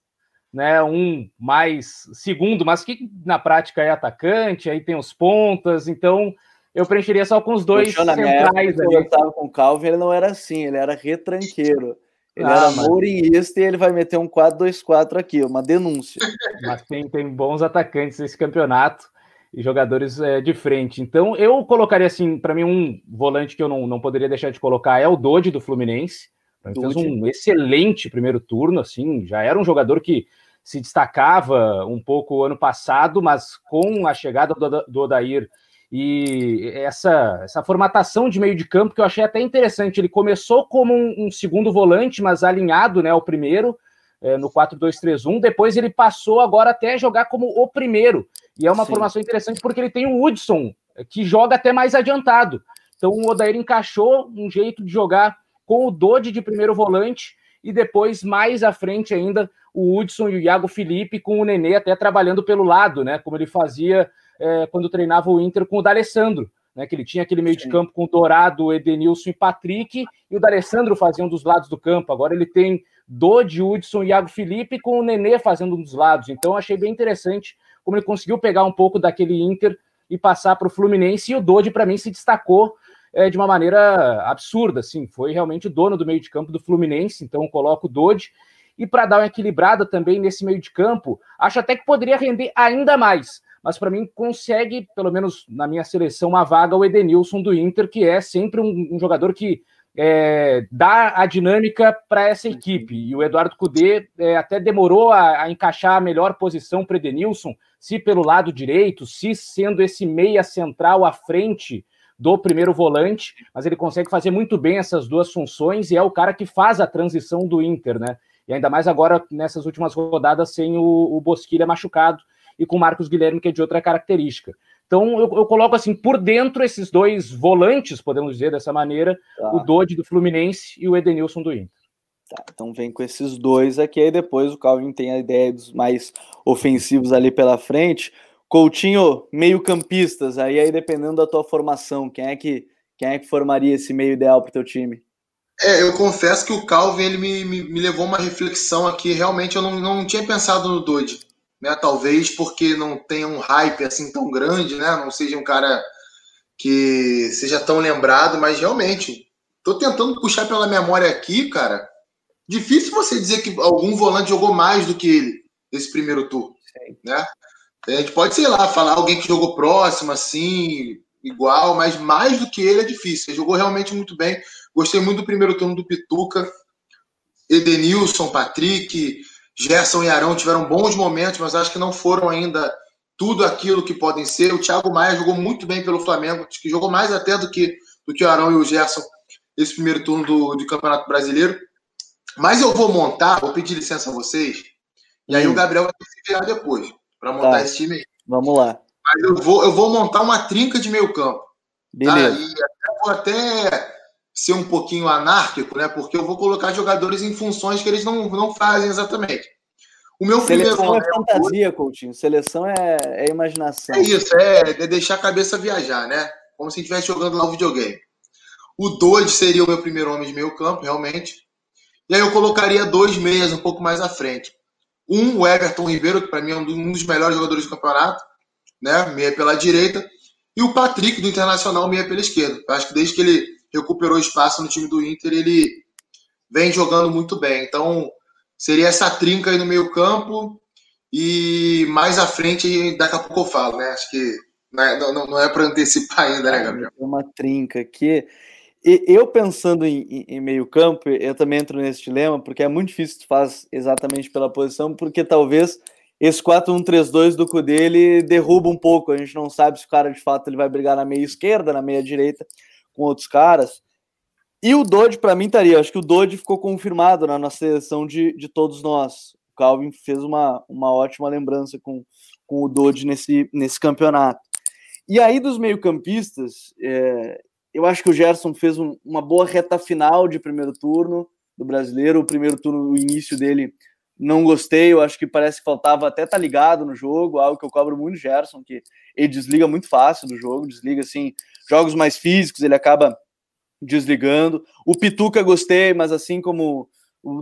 né? Um mais segundo, mas que na prática é atacante, aí tem os pontas, então eu preencheria só com os dois Poxa, centrais. Época, eu estava com o Calvin, ele não era assim, ele era retranqueiro. Ele ah, era mourinhista e ele vai meter um 4-2-4 aqui, uma denúncia. Mas tem, tem bons atacantes nesse campeonato e jogadores é, de frente. Então eu colocaria assim, para mim, um volante que eu não, não poderia deixar de colocar é o Dodi do Fluminense. Fez um excelente primeiro turno, assim, já era um jogador que se destacava um pouco ano passado, mas com a chegada do, do Odair e essa, essa formatação de meio de campo que eu achei até interessante. Ele começou como um, um segundo volante, mas alinhado né, ao primeiro, é, no 4-2-3-1. Depois ele passou agora até jogar como o primeiro. E é uma Sim. formação interessante porque ele tem o Hudson, que joga até mais adiantado. Então o Odair encaixou um jeito de jogar com o Dodi de primeiro volante e depois, mais à frente ainda, o Hudson e o Iago Felipe com o Nenê até trabalhando pelo lado, né? Como ele fazia é, quando treinava o Inter com o D'Alessandro, né? Que ele tinha aquele meio Sim. de campo com o Dourado, Edenilson e Patrick, e o D'Alessandro fazia um dos lados do campo. Agora ele tem Dodi, Hudson e Iago Felipe com o Nenê fazendo um dos lados. Então achei bem interessante como ele conseguiu pegar um pouco daquele Inter e passar para o Fluminense, e o Dodi, para mim, se destacou é, de uma maneira absurda, assim, foi realmente o dono do meio de campo do Fluminense, então coloco o Dodi, e para dar uma equilibrada também nesse meio de campo, acho até que poderia render ainda mais, mas para mim consegue, pelo menos na minha seleção, uma vaga o Edenilson do Inter, que é sempre um, um jogador que é, dá a dinâmica para essa equipe. E o Eduardo Cudê é, até demorou a, a, encaixar a melhor posição para Edenilson, se pelo lado direito, se sendo esse meia central à frente do primeiro volante, mas ele consegue fazer muito bem essas duas funções e é o cara que faz a transição do Inter, né? E ainda mais agora nessas últimas rodadas sem o, o Bosquilha machucado e com o Marcos Guilherme, que é de outra característica. Então eu, eu, coloco assim por dentro esses dois volantes, podemos dizer dessa maneira, tá. o Dodi do Fluminense e o Edenilson do Inter. Tá, então vem com esses dois aqui, aí depois o Calvin tem a ideia dos mais ofensivos ali pela frente. Coutinho, meio-campistas, aí, aí dependendo da tua formação, quem é que quem é que formaria esse meio ideal para o teu time? É, eu confesso que o Calvin ele me, me, me levou uma reflexão aqui. Realmente eu não, não tinha pensado no Dodge, né? Talvez porque não tenha um hype assim tão grande, né? Não seja um cara que seja tão lembrado, mas realmente tô tentando puxar pela memória aqui, cara. Difícil você dizer que algum volante jogou mais do que ele nesse primeiro turno, né? A gente pode, sei lá, falar alguém que jogou próximo, assim, igual, mas mais do que ele é difícil. Ele jogou realmente muito bem. Gostei muito do primeiro turno do Pituca. Edenilson, Patrick, Gerson e Arão tiveram bons momentos, mas acho que não foram ainda tudo aquilo que podem ser. O Thiago Maia jogou muito bem pelo Flamengo, acho que jogou mais até do que, do que o Arão e o Gerson esse primeiro turno do, do Campeonato Brasileiro. Mas eu vou montar, vou pedir licença a vocês, e aí hum. o Gabriel vai se virar depois para montar tá. esse time aí. Vamos lá. Mas eu vou, eu vou montar uma trinca de meio campo. Tá? Beleza. Tá? E até, vou até ser um pouquinho anárquico, né? Porque eu vou colocar jogadores em funções que eles não, não fazem exatamente. O meu Seleção primeiro é fantasia, Coutinho. Seleção é, é imaginação. É isso, é, é deixar a cabeça viajar, né? Como se estivesse jogando lá o videogame. O Dodge seria o meu primeiro homem de meio campo, realmente. E aí eu colocaria dois meias um pouco mais à frente. Um, o Everton Ribeiro, que para mim é um dos melhores jogadores do campeonato, né? Meia pela direita. E o Patrick, do Internacional, meia pela esquerda. Eu acho que desde que ele recuperou espaço no time do Inter, ele vem jogando muito bem. Então, seria essa trinca aí no meio campo. E mais à frente, daqui a pouco eu falo, né? Acho que não é, não, não é para antecipar ainda, né, Gabriel? Uma trinca aqui. E eu pensando em, em, meio campo, eu também entro nesse dilema, porque é muito difícil tu faz exatamente pela posição, porque talvez esse 4-1-3-2 do Cudê, ele derruba um pouco, a gente não sabe se o cara de fato ele vai brigar na meia esquerda, na meia direita, com outros caras. E o Dodge, para mim, estaria. Acho que o Dodge ficou confirmado na nossa seleção de, de todos nós. O Calvin fez uma, uma ótima lembrança com, com o Dodge nesse, nesse campeonato. E aí, dos meio-campistas, é, eu acho que o Gerson fez um, uma boa reta final de primeiro turno do brasileiro. O primeiro turno, o início dele, não gostei. Eu acho que parece que faltava até estar tá ligado no jogo, algo que eu cobro muito Gerson, que ele desliga muito fácil do jogo, desliga assim, jogos mais físicos, ele acaba desligando. O Pituca gostei, mas assim como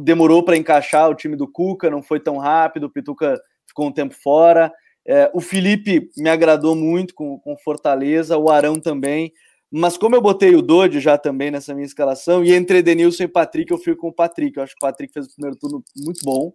demorou para encaixar o time do Cuca, não foi tão rápido, o Pituca ficou um tempo fora. É, o Felipe me agradou muito com, com Fortaleza, o Arão também. Mas como eu botei o Dodge já também nessa minha escalação, e entre Edenilson e Patrick, eu fui com o Patrick. Eu acho que o Patrick fez o primeiro turno muito bom.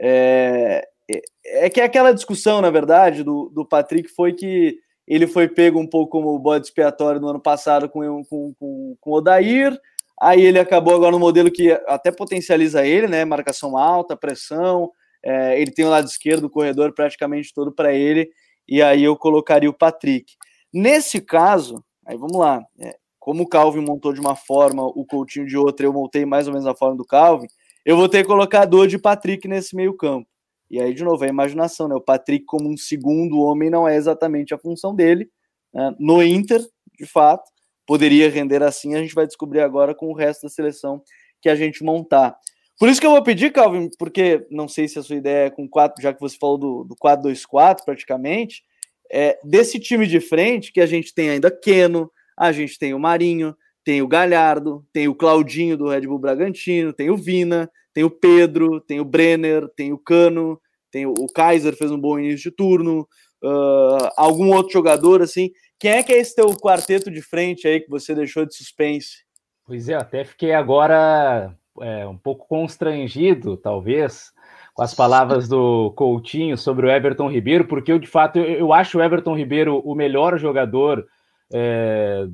É, é, é que é aquela discussão, na verdade, do, do Patrick foi que ele foi pego um pouco como bode expiatório no ano passado com, com, com, com o Odair. Aí ele acabou agora no modelo que até potencializa ele, né? Marcação alta, pressão. É, ele tem o lado esquerdo, o corredor praticamente todo para ele. E aí eu colocaria o Patrick. Nesse caso, Aí vamos lá. É, como o Calvin montou de uma forma, o Coutinho de outra, eu montei mais ou menos a forma do Calvin, eu vou ter que colocar dor de Patrick nesse meio campo. E aí, de novo, é a imaginação, né? O Patrick como um segundo homem não é exatamente a função dele. Né? No Inter, de fato, poderia render assim, a gente vai descobrir agora com o resto da seleção que a gente montar. Por isso que eu vou pedir, Calvin, porque não sei se a sua ideia é com quatro, já que você falou do, do 4-2-4 praticamente, é, desse time de frente que a gente tem ainda Keno, a gente tem o Marinho, tem o Galhardo, tem o Claudinho do Red Bull Bragantino, tem o Vina, tem o Pedro, tem o Brenner, tem o Cano, tem o, o Kaiser fez um bom início de turno, uh, algum outro jogador assim. Quem é que é esse teu quarteto de frente aí que você deixou de suspense? Pois é, até fiquei agora é, um pouco constrangido, talvez, com as palavras do Coutinho sobre o Everton Ribeiro, porque eu, de fato, eu, eu acho o Everton Ribeiro o melhor jogador é,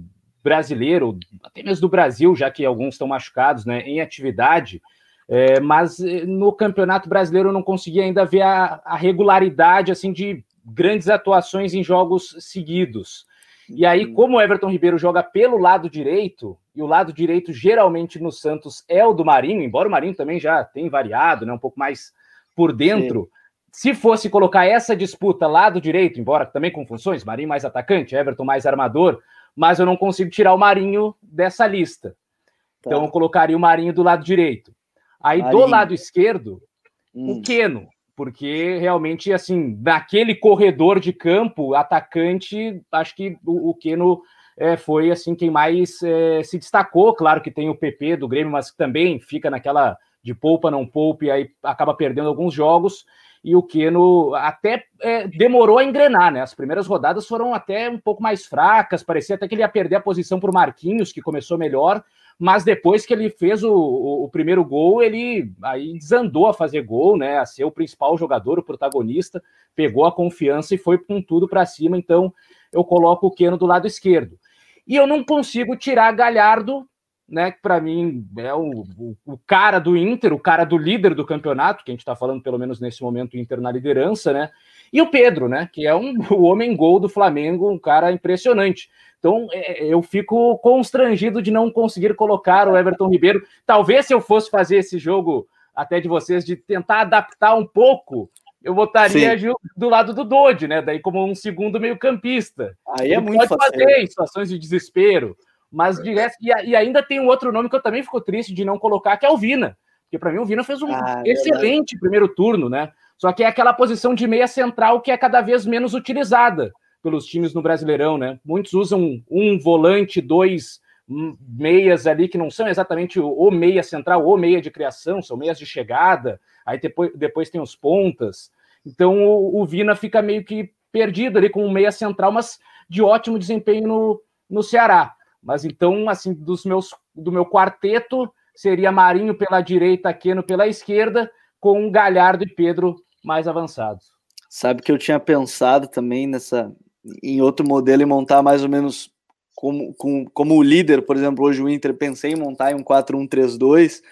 brasileiro, até mesmo do Brasil, já que alguns estão machucados né, em atividade. É, mas eh, no Campeonato Brasileiro eu não consegui ainda ver a, a, regularidade assim de grandes atuações em jogos seguidos. E aí, uhum. como o Everton Ribeiro joga pelo lado direito, e o lado direito geralmente no Santos é o do Marinho, embora o Marinho também já tenha variado, né, um pouco mais por dentro. Sim. Se fosse colocar essa disputa lado direito, embora também com funções, Marinho mais atacante, Everton mais armador, mas eu não consigo tirar o Marinho dessa lista. Tá. Então eu colocaria o Marinho do lado direito. Aí Marinho. do lado esquerdo, hum. o Queno, porque realmente, assim, naquele corredor de campo, atacante, acho que o, o Keno é, foi, assim, quem mais é, se destacou. Claro que tem o PP do Grêmio, mas também fica naquela de poupa, não poupe, e aí acaba perdendo alguns jogos. E o Keno até é, demorou a engrenar, né? As primeiras rodadas foram até um pouco mais fracas, parecia até que ele ia perder a posição para o Marquinhos, que começou melhor, mas depois que ele fez o, o, o, primeiro gol, ele aí desandou a fazer gol, né, a ser o principal jogador, o protagonista, pegou a confiança e foi com tudo para cima, então eu coloco o Keno do lado esquerdo. E eu não consigo tirar Galhardo, né, que para mim é o, o, o, cara do Inter, o cara do líder do campeonato, que a gente está falando pelo menos nesse momento Inter na liderança, né, e o Pedro, né, que é um, o homem gol do Flamengo, um cara impressionante. Então, é, eu fico constrangido de não conseguir colocar o Everton Ribeiro. Talvez se eu fosse fazer esse jogo até de vocês, de tentar adaptar um pouco, eu botaria Sim. do lado do Dodge, né? Daí como um segundo meio-campista. Aí é Ele muito pode fazer em situações de desespero. Mas de resto, e, e, ainda tem um outro nome que eu também fico triste de não colocar, que é o Vina. Porque para mim o Vina fez um ah, é excelente verdade. primeiro turno, né? Só que é aquela posição de meia central que é cada vez menos utilizada pelos times no Brasileirão, né? Muitos usam um volante, dois meias ali que não são exatamente o meia central ou meia de criação, são meias de chegada. Aí depois, depois tem os pontas. Então o, o Vina fica meio que perdido ali com um meia central, mas de ótimo desempenho no, no Ceará. Mas então, assim, dos meus do meu quarteto seria Marinho pela direita, Queno pela esquerda, com Galhardo e Pedro mais avançados. Sabe que eu tinha pensado também nessa em outro modelo e montar mais ou menos como, com, como o líder, por exemplo, hoje o Inter pensei em montar em um 4-1-3-2,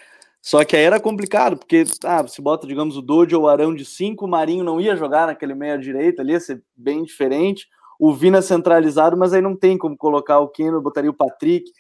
só que aí era complicado, porque ah, se bota, digamos, o Dojo ou o Arão de 5, o Marinho não ia jogar naquele meia-direita ali, ia ser bem diferente, o Vina centralizado, mas aí não tem como colocar o Keno, botaria o Patrick.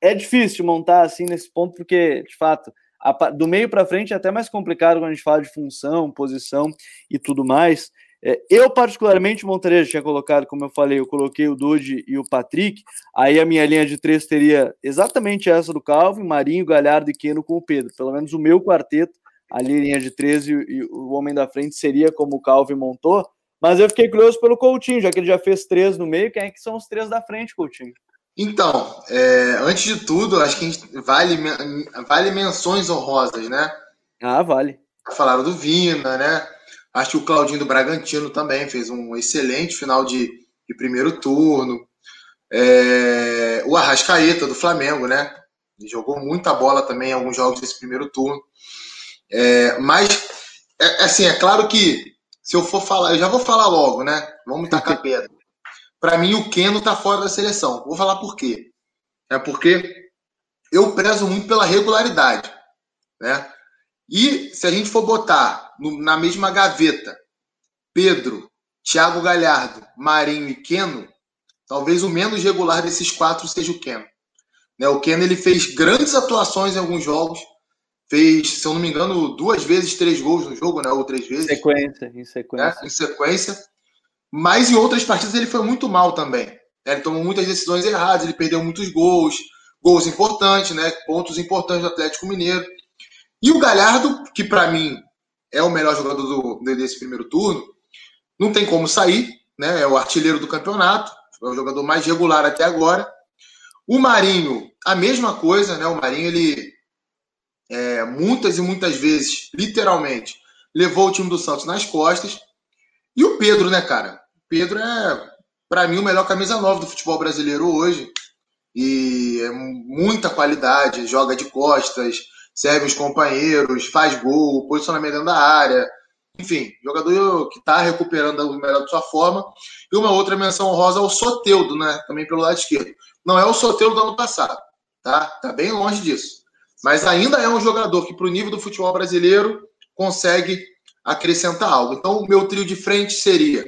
É difícil montar assim nesse ponto, porque, de fato, a, do meio para frente é até mais complicado quando a gente fala de função, posição e tudo mais. É, eu, particularmente, montaria, tinha colocado, como eu falei, eu coloquei o Dude e o Patrick. Aí a minha linha de três teria exatamente essa do Calvin, Marinho, Galhardo e Keno com o Pedro. Pelo menos o meu quarteto, a linha de três e, e o homem da frente seria como o Calvin montou. Mas eu fiquei curioso pelo Coutinho, já que ele já fez três no meio. Quem é que são os três da frente, Coutinho? Então, é, antes de tudo, acho que a gente vale, vale menções honrosas, né? Ah, vale. Falaram do Vina, né? Acho que o Claudinho do Bragantino também fez um excelente final de, de primeiro turno. É, o Arrascaeta do Flamengo, né? Ele jogou muita bola também em alguns jogos desse primeiro turno. É, mas, é, assim, é claro que se eu for falar, eu já vou falar logo, né? Vamos tacar pedra. Para mim, o Keno tá fora da seleção. Vou falar por quê. É porque eu prezo muito pela regularidade, né? E se a gente for botar no, na mesma gaveta Pedro, Thiago Galhardo, Marinho e Keno, talvez o menos regular desses quatro seja o Keno. Né, o Keno ele fez grandes atuações em alguns jogos, fez, se eu não me engano, duas vezes três gols no jogo, né, ou três vezes. Sequência, em sequência. Né, em sequência. Mas em outras partidas ele foi muito mal também. Né, ele tomou muitas decisões erradas, ele perdeu muitos gols, gols importantes, né, pontos importantes do Atlético Mineiro. E o Galhardo, que para mim é o melhor jogador do, desse primeiro turno, não tem como sair, né? É o artilheiro do campeonato, é o jogador mais regular até agora. O Marinho, a mesma coisa, né? O Marinho, ele é, muitas e muitas vezes, literalmente, levou o time do Santos nas costas. E o Pedro, né, cara? O Pedro é, para mim, o melhor camisa nova do futebol brasileiro hoje. E é muita qualidade, joga de costas, serve os companheiros, faz gol, posicionamento dentro da área. Enfim, jogador que está recuperando o melhor de sua forma. E uma outra menção honrosa ao Soteudo, né? Também pelo lado esquerdo. Não é o Soteudo do ano passado, tá? Tá bem longe disso. Mas ainda é um jogador que, para o nível do futebol brasileiro, consegue acrescentar algo. Então, o meu trio de frente seria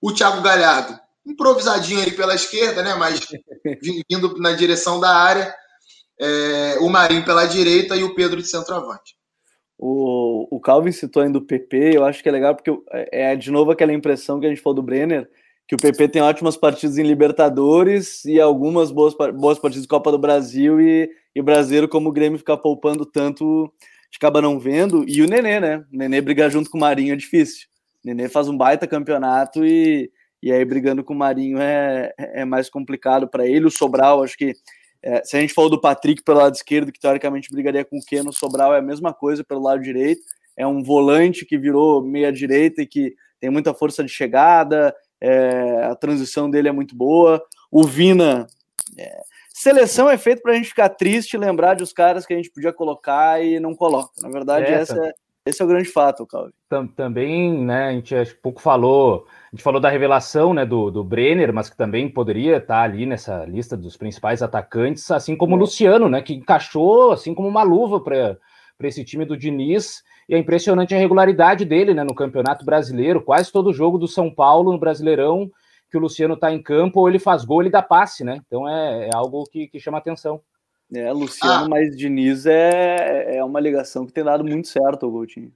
o Thiago Galhardo, improvisadinho aí pela esquerda, né? Mas vindo na direção da área. É, o Marinho pela direita e o Pedro de centroavante. O, o Calvin citou ainda o PP, eu acho que é legal porque é, é de novo aquela impressão que a gente falou do Brenner, que o PP tem ótimas partidas em Libertadores e algumas boas, boas partidas de Copa do Brasil e, e brasileiro, como o Grêmio fica poupando tanto, acaba não vendo. E o Nenê, né? O Nenê brigar junto com o Marinho é difícil. O Nenê faz um baita campeonato e, e aí brigando com o Marinho é, é mais complicado para ele. O Sobral, acho que é, se a gente falou do Patrick pelo lado esquerdo, que teoricamente brigaria com o Keno, Sobral é a mesma coisa pelo lado direito. É um volante que virou meia-direita e que tem muita força de chegada, é, a transição dele é muito boa. O Vina. É, seleção é feito para a gente ficar triste e lembrar de os caras que a gente podia colocar e não coloca. Na verdade, é, essa, é, esse é o grande fato, Calvin. Também, né, a gente acho, pouco falou a gente falou da revelação né, do, do Brenner, mas que também poderia estar ali nessa lista dos principais atacantes, assim como o é. Luciano, né, que encaixou assim como uma luva para esse time do Diniz. E é impressionante a regularidade dele né, no Campeonato Brasileiro. Quase todo jogo do São Paulo no Brasileirão que o Luciano está em campo, ou ele faz gol, ele dá passe, né? Então é, é algo que, que, chama atenção. É, Luciano ah. mais Diniz é, é uma ligação que tem dado muito certo ao Coutinho.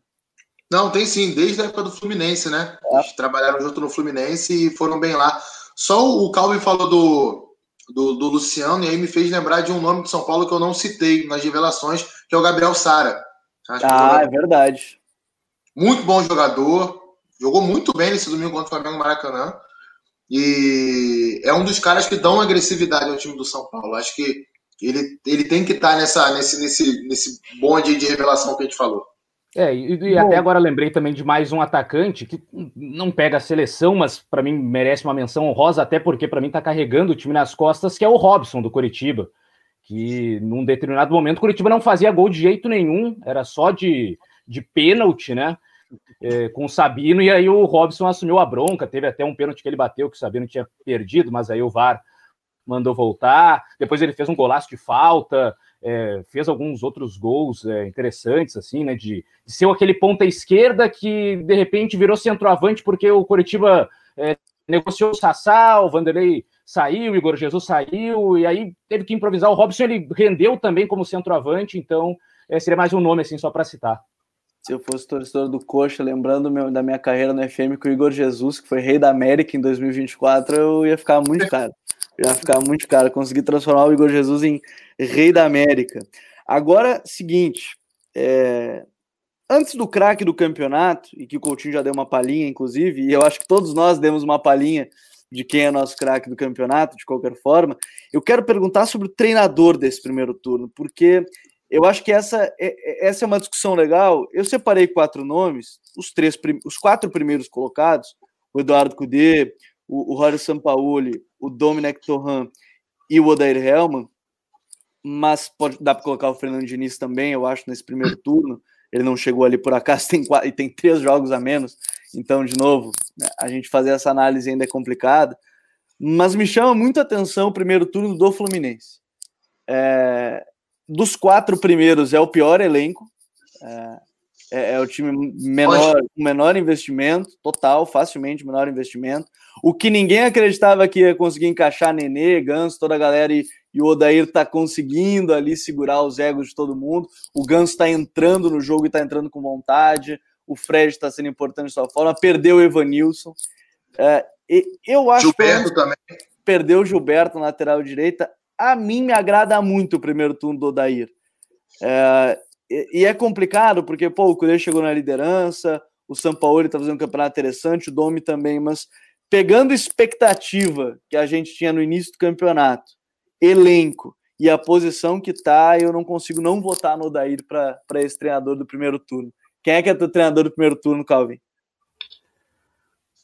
Não, tem sim, desde a época do Fluminense, né? É. Eles trabalharam junto no Fluminense e foram bem lá. Só o Calvin falou do, do, do, Luciano e aí me fez lembrar de um nome de São Paulo que eu não citei nas revelações, que é o Gabriel Sara. ah, é, é verdade. Muito bom jogador, jogou muito bem nesse domingo contra o Flamengo Maracanã. E é um dos caras que dão agressividade ao time do São Paulo. Acho que ele, ele tem que estar nessa, nesse, nesse, nesse bonde de revelação que a gente falou. É, e, e até agora lembrei também de mais um atacante que não pega a seleção, mas para mim merece uma menção honrosa, até porque para mim está carregando o time nas costas, que é o Robson do Curitiba. Que num determinado momento o Curitiba não fazia gol de jeito nenhum, era só de, de pênalti, né? É, com o Sabino, e aí o Robson assumiu a bronca. Teve até um pênalti que ele bateu, que o Sabino tinha perdido, mas aí o VAR mandou voltar. Depois ele fez um golaço de falta é, fez alguns outros gols é, interessantes, assim, né? De, de, ser aquele ponta esquerda que de repente virou centroavante porque o Coritiba é, negociou o Sassá, o Vanderlei saiu, o Igor Jesus saiu, e aí teve que improvisar. O Robson ele rendeu também como centroavante, então é, seria mais um nome, assim, só para citar. Se eu fosse torcedor do Coxa, lembrando meu, da minha carreira no FM com o Igor Jesus, que foi rei da América em 2024, eu ia ficar muito caro. Ia ficar muito caro. Conseguir transformar o Igor Jesus em rei da América. Agora, seguinte, é... antes do craque do campeonato, e que o Coutinho já deu uma palhinha, inclusive, e eu acho que todos nós demos uma palhinha de quem é nosso craque do campeonato, de qualquer forma, eu quero perguntar sobre o treinador desse primeiro turno, porque eu acho que essa é, é, essa é uma discussão legal. Eu separei quatro nomes, os três, os quatro primeiros colocados, o Eduardo Cudê, o, o Rory Sampaoli, o Dominic Torran e o Odair Helman, mas pode dar para colocar o Fernando Diniz também, eu acho, nesse primeiro turno. Ele não chegou ali por acaso, tem quatro, e tem três jogos a menos. Então, de novo, né, a gente fazer essa análise ainda é complicado. Mas me chama muito a atenção o primeiro turno do Fluminense. É, dos quatro primeiros, é o pior elenco. É, é, é o time menor, menor investimento, total, facilmente menor investimento. O que ninguém acreditava que ia conseguir encaixar Nenê, Ganso, toda a galera e, e o Odair tá conseguindo ali segurar os egos de todo mundo. O Ganso está entrando no jogo e está entrando com vontade. O Fred está sendo importante de sua forma. Perdeu o Evanilson. É, eu acho Gilberto que também. Perdeu o Gilberto na lateral direita. A mim me agrada muito o primeiro turno do Odair. É, e, é complicado, porque, pô, o Cudê chegou na liderança, o São Paulo está fazendo um campeonato interessante, o Domi também, mas pegando expectativa que a gente tinha no início do campeonato, elenco e a posição que tá, eu não consigo não votar no Odair para esse treinador do primeiro turno. Quem é que é o treinador do primeiro turno, Calvin?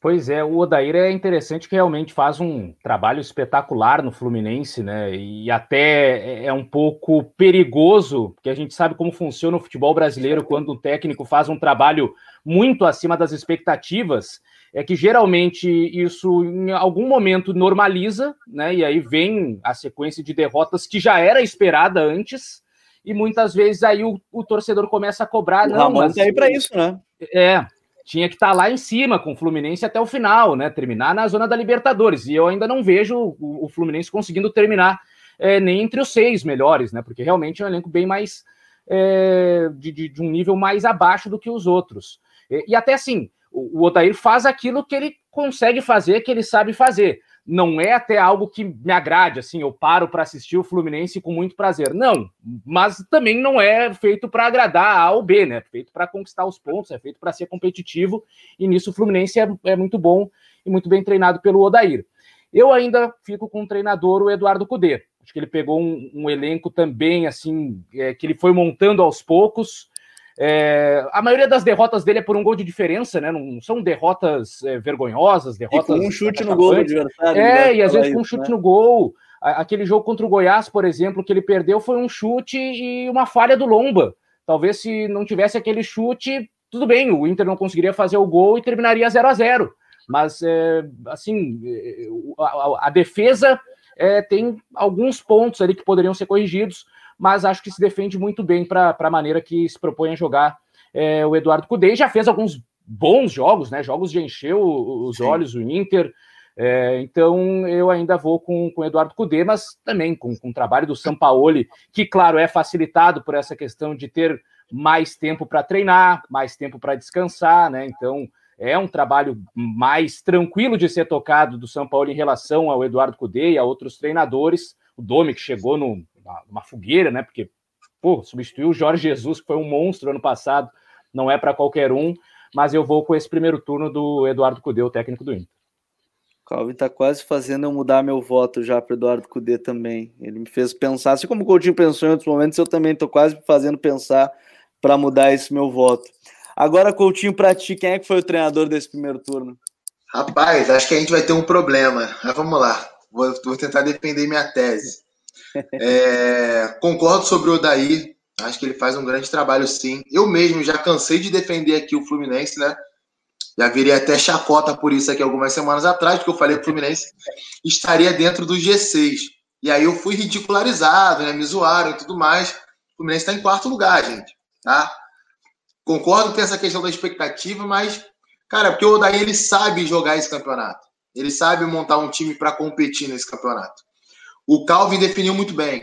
Pois é, o Odair é interessante que realmente faz um trabalho espetacular no Fluminense, né? E até é, é um pouco perigoso, porque a gente sabe como funciona o futebol brasileiro quando um técnico faz um trabalho muito acima das expectativas, é que geralmente isso em algum momento normaliza, né? E aí vem a sequência de derrotas que já era esperada antes, e muitas vezes aí o, o torcedor começa a cobrar. O não, Ramon mas, tá aí para isso, né? É, tinha que estar tá lá em cima com o Fluminense até o final, né? Terminar na zona da Libertadores. E eu ainda não vejo o, Fluminense conseguindo terminar é, nem entre os seis melhores, né? Porque realmente é um elenco bem mais é, de, de, de, um nível mais abaixo do que os outros. E, e até assim, o, o Odair faz aquilo que ele consegue fazer, que ele sabe fazer não é até algo que me agrade, assim, eu paro para assistir o Fluminense com muito prazer. Não, mas também não é feito para agradar A ou B, né? É feito para conquistar os pontos, é feito para ser competitivo, e nisso o Fluminense é, é, muito bom e muito bem treinado pelo Odair. Eu ainda fico com o treinador, o Eduardo Cudê. Acho que ele pegou um, um elenco também, assim, é, que ele foi montando aos poucos, é, a maioria das derrotas dele é por um gol de diferença, né? Não são derrotas é, vergonhosas, derrotas. E com um chute no gol do adversário. É, né? e às vezes com um chute né? no gol. Aquele jogo contra o Goiás, por exemplo, que ele perdeu foi um chute e uma falha do Lomba. Talvez se não tivesse aquele chute, tudo bem, o Inter não conseguiria fazer o gol e terminaria 0 a 0 Mas, é, assim, é, a, a defesa é, tem alguns pontos ali que poderiam ser corrigidos mas acho que se defende muito bem para a maneira que se propõe a jogar é, o Eduardo Cudê. Já fez alguns bons jogos, né? Jogos de encher os Sim. olhos, o Inter. É, então eu ainda vou com, com o Eduardo Cudê, mas também com, com o trabalho do Sampaoli, que, claro, é facilitado por essa questão de ter mais tempo para treinar, mais tempo para descansar, né? Então é um trabalho mais tranquilo de ser tocado do São Paulo em relação ao Eduardo Cudê e a outros treinadores. O Domi, que chegou no, uma fogueira, né? Porque, pô, substituiu o Jorge Jesus, que foi um monstro ano passado, não é para qualquer um, mas eu vou com esse primeiro turno do Eduardo Cudê, o técnico do Inter. Calvin tá quase fazendo eu mudar meu voto já para Eduardo Cudê também. Ele me fez pensar, assim como o Coutinho pensou em outros momentos, eu também tô quase fazendo pensar para mudar esse meu voto. Agora, Coutinho, para ti, quem é que foi o treinador desse primeiro turno? Rapaz, acho que a gente vai ter um problema. Mas vamos lá, vou, vou tentar defender minha tese. É, concordo sobre o Odair. Acho que ele faz um grande trabalho, sim. Eu mesmo já cansei de defender aqui o Fluminense, né? Já virei até chacota por isso aqui algumas semanas atrás, porque eu falei que o Fluminense estaria dentro do G6. E aí eu fui ridicularizado, né? Me zoaram e tudo mais. O Fluminense está em quarto lugar, gente. Tá? Concordo com essa questão da expectativa, mas, cara, porque o Odair ele sabe jogar esse campeonato. Ele sabe montar um time para competir nesse campeonato. O Calvin definiu muito bem.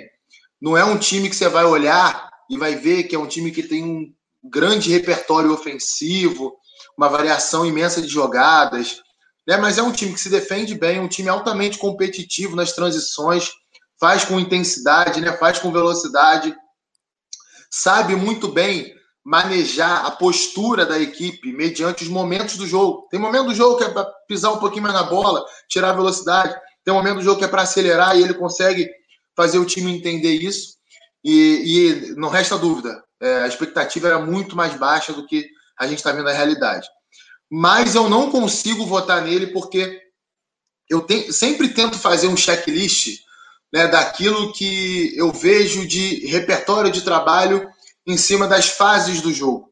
Não é um time que você vai olhar e vai ver que é um time que tem um grande repertório ofensivo, uma variação imensa de jogadas, né? Mas é um time que se defende bem, um time altamente competitivo nas transições, faz com intensidade, né? Faz com velocidade, sabe muito bem manejar a postura da equipe mediante os momentos do jogo. Tem momento do jogo que é pisar um pouquinho mais na bola, tirar a velocidade. Tem um momento do jogo que é para acelerar e ele consegue fazer o time entender isso. E, e não resta dúvida, é, a expectativa era muito mais baixa do que a gente está vendo na realidade. Mas eu não consigo votar nele porque eu sempre tento fazer um checklist né, daquilo que eu vejo de repertório de trabalho em cima das fases do jogo.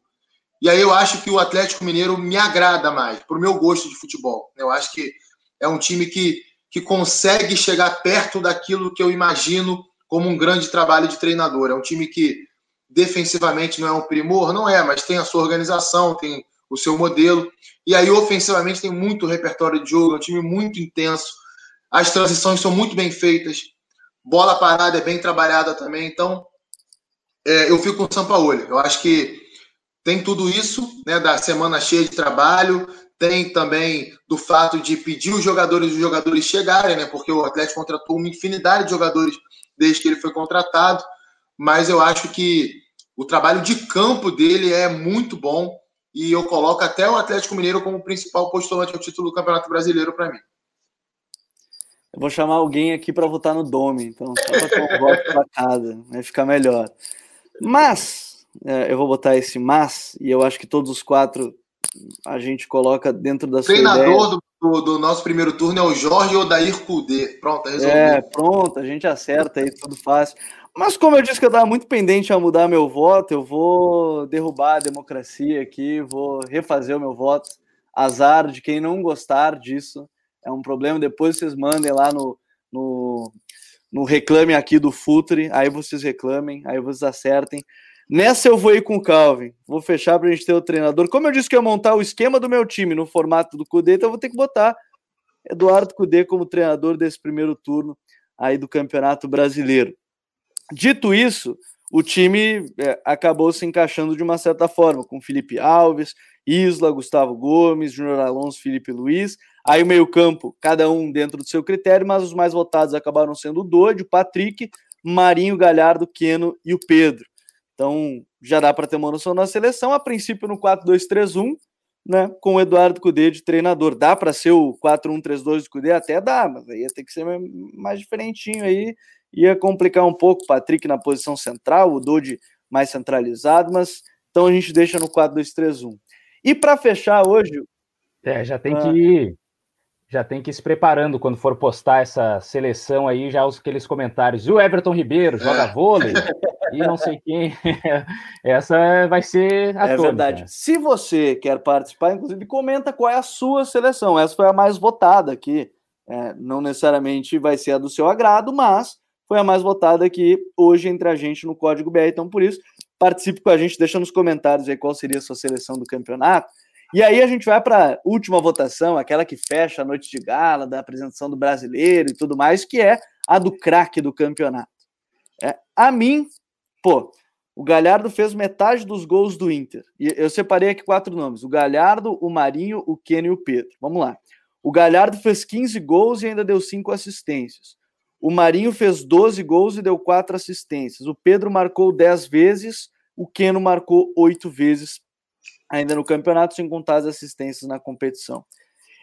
E aí eu acho que o Atlético Mineiro me agrada mais, para o meu gosto de futebol. Eu acho que é um time que que consegue chegar perto daquilo que eu imagino como um grande trabalho de treinador. É um time que defensivamente não é um primor, não é, mas tem a sua organização, tem o seu modelo. E aí, ofensivamente, tem muito repertório de jogo, é um time muito intenso. As transições são muito bem feitas. Bola parada é bem trabalhada também. Então, é, eu fico com o Sampaoli. Eu acho que tem tudo isso, né, da semana cheia de trabalho, tem também do fato de pedir os jogadores os jogadores chegarem, né? Porque o Atlético contratou uma infinidade de jogadores desde que ele foi contratado, mas eu acho que O trabalho de campo dele é muito bom e eu coloco até o Atlético Mineiro como principal postulante ao título do Campeonato Brasileiro para mim. Eu vou chamar alguém aqui para votar no Dome, então só para um voto para cada, vai ficar melhor. Mas, é, eu vou botar esse mas, e eu acho que todos os quatro a gente coloca dentro da sua Treinador do, do, do, nosso primeiro turno é o Jorge Odair Kudê. Pronto, tá resolvido. É, pronto, a gente acerta aí, tudo fácil. Mas como eu disse que eu estava muito pendente a mudar meu voto, eu vou derrubar a democracia aqui, vou refazer o meu voto. Azar de quem não gostar disso. É um problema. Depois vocês mandem lá no, no, no reclame aqui do Futre, aí vocês reclamem, aí vocês acertem. Nessa eu vou ir com o Calvin. Vou fechar para a gente ter o treinador. Como eu disse que ia montar o esquema do meu time no formato do Cudê, então eu vou ter que botar Eduardo Cudê como treinador desse primeiro turno aí do Campeonato Brasileiro. Dito isso, o time é, acabou se encaixando de uma certa forma, com Felipe Alves, Isla, Gustavo Gomes, Júnior Alonso, Felipe Luiz. Aí o meio-campo, cada um dentro do seu critério, mas os mais votados acabaram sendo o Dodi, o Patrick, Marinho, Galhardo, Queno e o Pedro. Então já dá para ter uma noção da seleção. A princípio no 4-2-3-1, né, com o Eduardo Cudê de treinador. Dá para ser o 4-1-3-2 do Cudê? Até dá, mas aí ia ter que ser mais diferentinho aí ia complicar um pouco o Patrick na posição central, o Dodi mais centralizado, mas então a gente deixa no 4-2-3-1. E para fechar hoje. É, já tem ah, que ir, já tem que ir se preparando quando for postar essa seleção aí, já os aqueles comentários. E o Everton Ribeiro joga é. vôlei e não sei quem. essa vai ser a É verdade. Se você quer participar, inclusive, comenta qual é a sua seleção. Essa foi a mais votada aqui. É, não necessariamente vai ser a do seu agrado, mas foi a mais votada aqui hoje entre a gente no Código BR. Então, por isso, participe com a gente, deixa nos comentários aí qual seria a sua seleção do campeonato. E aí a gente vai para a última votação, aquela que fecha a noite de gala, da apresentação do brasileiro e tudo mais, que é a do craque do campeonato. É, a mim, pô, o Galhardo fez metade dos gols do Inter. E eu separei aqui quatro nomes: o Galhardo, o Marinho, o Kenny e o Pedro. Vamos lá. O Galhardo fez 15 gols e ainda deu cinco assistências. O Marinho fez 12 gols e deu 4 assistências. O Pedro marcou 10 vezes, o Keno marcou 8 vezes ainda no campeonato, sem contar as assistências na competição.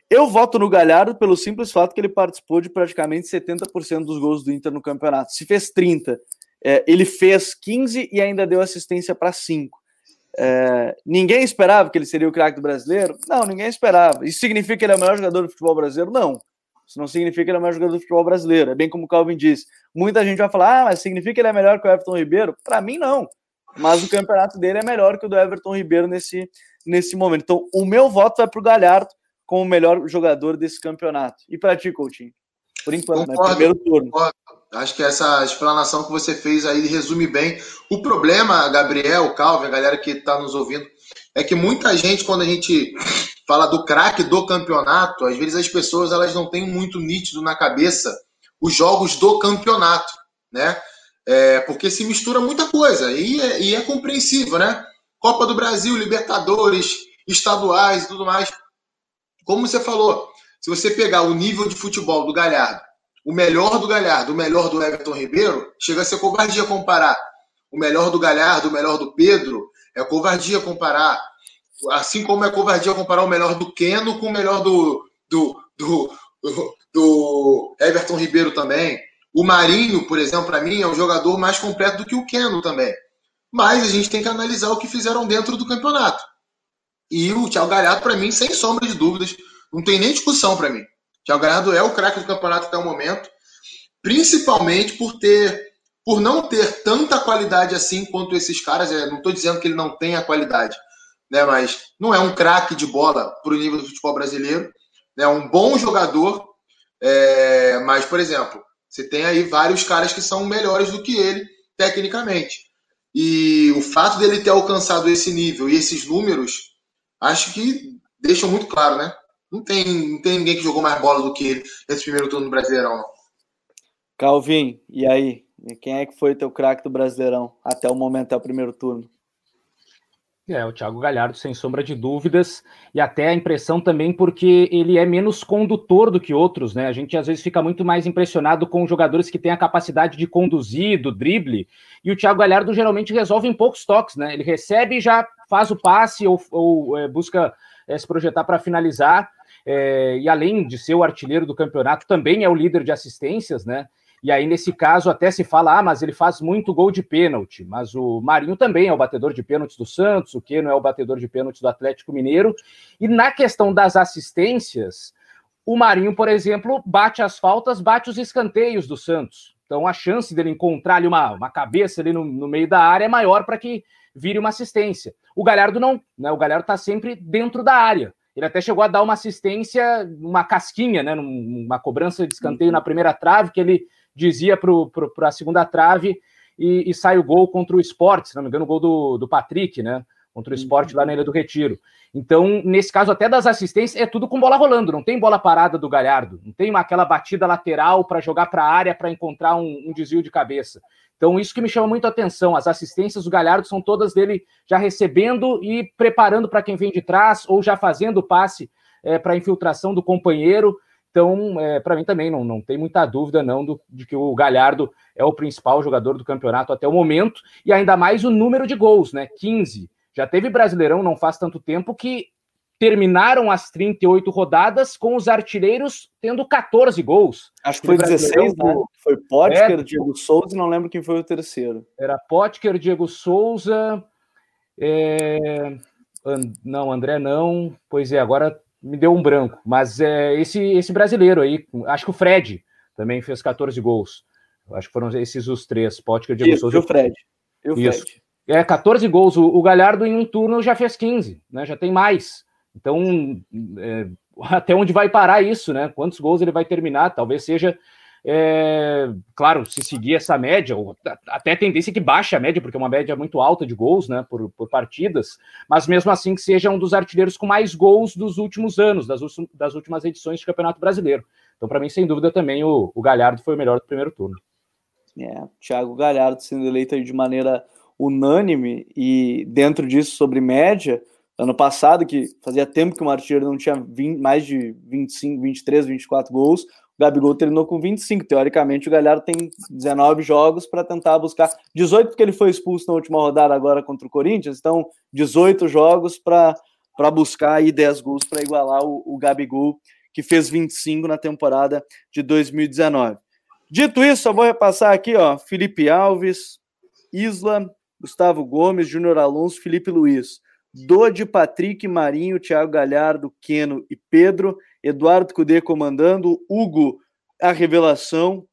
Eu voto no Galhardo pelo simples fato que ele participou de praticamente 70% dos gols do Inter no campeonato. Se fez 30, é, ele fez 15 e ainda deu assistência para 5. É, ninguém esperava que ele seria o craque do brasileiro? Não, ninguém esperava. Isso significa que ele é o melhor jogador do futebol brasileiro? Não. Isso não significa que ele é o melhor jogador do futebol brasileiro. É bem como o Calvin disse. Muita gente vai falar, ah, mas significa que ele é melhor que o Everton Ribeiro? Para mim, não. Mas o campeonato dele é melhor que o do Everton Ribeiro nesse, nesse momento. Então, o meu voto vai para o Galhardo como o melhor jogador desse campeonato. E para ti, Coutinho? Por enquanto, né? concordo, né? primeiro turno. Concordo. Acho que essa explanação que você fez aí resume bem. O problema, Gabriel, Calvin, a galera que está nos ouvindo, é que muita gente, quando a gente fala do craque do campeonato, às vezes as pessoas elas não têm muito nítido na cabeça os jogos do campeonato, né? É, porque se mistura muita coisa e é, e é compreensível, né? Copa do Brasil, Libertadores, estaduais e tudo mais. Como você falou, se você pegar o nível de futebol do Galhardo, o melhor do Galhardo, o melhor do Everton Ribeiro, chega a ser covardia comparar. O melhor do Galhardo, o melhor do Pedro, é covardia comparar. Assim como é covardia comparar o melhor do Keno com o melhor do, do, do, do Everton Ribeiro também. O Marinho, por exemplo, para mim, é um jogador mais completo do que o Keno também. Mas a gente tem que analisar o que fizeram dentro do campeonato. E o Thiago Galhardo, para mim, sem sombra de dúvidas, não tem nem discussão para mim. O Thiago Galhardo é o craque do campeonato até o momento, principalmente por ter por não ter tanta qualidade assim quanto esses caras, é, não estou dizendo que ele não tem a qualidade, né, mas não é um craque de bola para o nível do futebol brasileiro, é né, um bom jogador, é, mas, por exemplo, você tem aí vários caras que são melhores do que ele, tecnicamente. E o fato dele ter alcançado esse nível e esses números, acho que deixam muito claro, né? Não tem, não tem ninguém que jogou mais bola do que ele nesse primeiro turno do Brasileirão, não. Calvin, e aí? E quem é que foi teu craque do Brasileirão até o momento, até o primeiro turno? É, o Thiago Galhardo, sem sombra de dúvidas, e até a impressão também porque ele é menos condutor do que outros, né? A gente às vezes fica muito mais impressionado com jogadores que têm a capacidade de conduzir, do drible, e o Thiago Galhardo geralmente resolve em poucos toques, né? Ele recebe e já faz o passe ou, ou é, busca é, se projetar para finalizar, é, e além de ser o artilheiro do campeonato, também é o líder de assistências, né? E aí, nesse caso, até se fala, ah, mas ele faz muito gol de pênalti. Mas o Marinho também é o batedor de pênaltis do Santos, o Keno é o batedor de pênaltis do Atlético Mineiro. E na questão das assistências, o Marinho, por exemplo, bate as faltas, bate os escanteios do Santos. Então a chance dele encontrar ali uma, uma cabeça ali no, no meio da área é maior para que vire uma assistência. O Galhardo não, né? O Galhardo está sempre dentro da área. Ele até chegou a dar uma assistência, uma casquinha, né? Uma cobrança de escanteio na primeira trave, que ele dizia para a segunda trave e, e, sai o gol contra o esporte, se não me engano, o gol do, do Patrick, né? Contra o esporte lá na Ilha do Retiro. Então, nesse caso, até das assistências, é tudo com bola rolando, não tem bola parada do Galhardo, não tem aquela batida lateral para jogar para a área para encontrar um, um, desvio de cabeça. Então, isso que me chama muito a atenção. As assistências do Galhardo são todas dele já recebendo e preparando para quem vem de trás, ou já fazendo o passe é, para a infiltração do companheiro. Então, é, para mim também não, não tem muita dúvida não do, de que o Galhardo é o principal jogador do campeonato até o momento, e ainda mais o número de gols, né? 15. Já teve Brasileirão não faz tanto tempo que terminaram as 38 rodadas com os artilheiros tendo 14 gols. Acho que foi 16, né? Foi Potker, é, Diego Souza e não lembro quem foi o terceiro. Era Potker, Diego Souza, é... não, André não. Pois é, agora me deu um branco, mas é, esse, esse brasileiro aí, acho que o Fred também fez 14 gols. Acho que foram esses os três, Potker, Diego Isso, Souza. E o Fred. E o Isso. Fred. É, 14 gols. O, o, Galhardo em um turno já fez 15, né? Já tem mais. Então, é, até onde vai parar isso, né? Quantos gols ele vai terminar? Talvez seja é, claro, se seguir essa média, ou até a tendência que baixe a média, porque é uma média muito alta de gols né, por, por partidas, mas mesmo assim que seja um dos artilheiros com mais gols dos últimos anos, das, das últimas edições de Campeonato Brasileiro. Então, para mim, sem dúvida, também o, o, Galhardo foi o melhor do primeiro turno. É, Thiago Galhardo sendo eleito de maneira unânime e dentro disso sobre média, ano passado, que fazia tempo que o artilheiro não tinha 20, mais de 25, 23, 24 gols, Gabigol terminou com 25. Teoricamente, o Galhardo tem 19 jogos para tentar buscar 18, porque ele foi expulso na última rodada agora contra o Corinthians. Então, 18 jogos para buscar aí 10 gols para igualar o, o Gabigol, que fez 25 na temporada de 2019. Dito isso, só vou repassar aqui, ó. Felipe Alves, Isla, Gustavo Gomes, Júnior Alonso, Felipe Luiz. Dodi, Patrick, Marinho, Thiago Galhardo, Queno e Pedro. Eduardo Cudê comandando, Hugo a revelação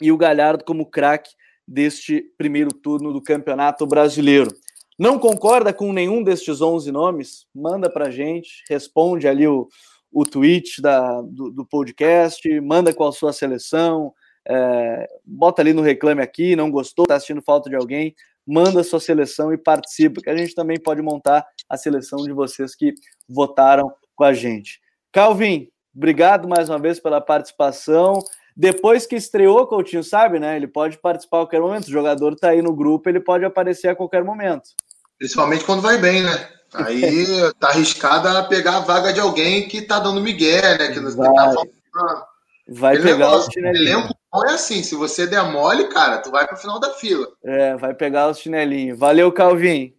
e o Galhardo como craque deste primeiro turno do Campeonato Brasileiro. Não concorda com nenhum destes 11 nomes? Manda para gente, responde ali o, o tweet da, do, do podcast, manda com a sua seleção, é, bota ali no Reclame Aqui, não gostou, está assistindo falta de alguém, manda a sua seleção e participa, que a gente também pode montar a seleção de vocês que votaram com a gente. Calvin, obrigado mais uma vez pela participação. Depois que estreou, Coutinho sabe, né? Ele pode participar a qualquer momento. O jogador está aí no grupo, ele pode aparecer a qualquer momento. Principalmente quando vai bem, né? Aí tá arriscado a pegar a vaga de alguém que tá dando migué, né? Que, vai, tá vai pegar negócio, o chinelinho. Elenco bom é assim, se você der mole, cara, tu vai pro final da fila. É, vai pegar o chinelinho. Valeu, Calvin.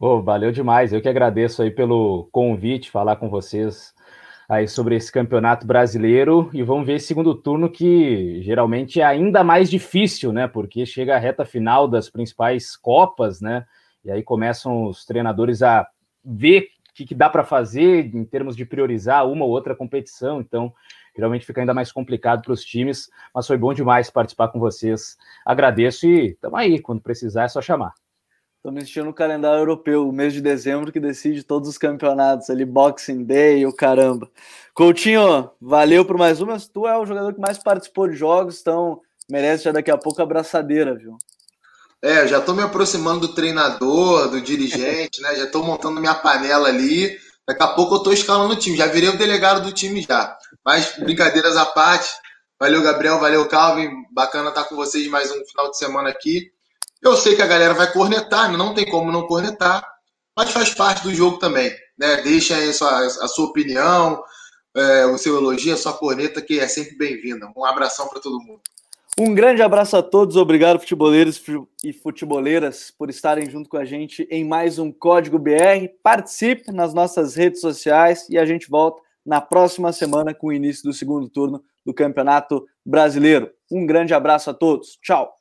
Oh, valeu demais. Eu que agradeço aí pelo convite, falar com vocês aí sobre esse campeonato brasileiro e vamos ver esse segundo turno que geralmente é ainda mais difícil, né? Porque chega a reta final das principais copas, né? E aí começam os treinadores a ver o que, que dá para fazer em termos de priorizar uma ou outra competição. Então, geralmente fica ainda mais complicado para os times, mas foi bom demais participar com vocês. Agradeço e estamos aí. Quando precisar, é só chamar. Estou me assistindo no calendário europeu, o mês de dezembro que decide todos os campeonatos ali, Boxing Day, o caramba. Coutinho, valeu por mais uma. Tu é o jogador que mais participou de jogos, então merece já daqui a pouco a abraçadeira, viu? É, já estou me aproximando do treinador, do dirigente, né? Já estou montando minha panela ali. Daqui a pouco eu estou escalando o time. Já virei o delegado do time já. Mas brincadeiras à parte. Valeu, Gabriel. Valeu, Calvin. Bacana estar com vocês mais um final de semana aqui. Eu sei que a galera vai cornetar, não tem como não cornetar, mas faz parte do jogo também. Né? Deixa a sua, a sua opinião, é, o seu elogio, a sua corneta, que é sempre bem-vinda. Um abração para todo mundo. Um grande abraço a todos, obrigado futeboleiros e futeboleiras por estarem junto com a gente em mais um Código BR. Participe nas nossas redes sociais e a gente volta na próxima semana com o início do segundo turno do Campeonato Brasileiro. Um grande abraço a todos. Tchau.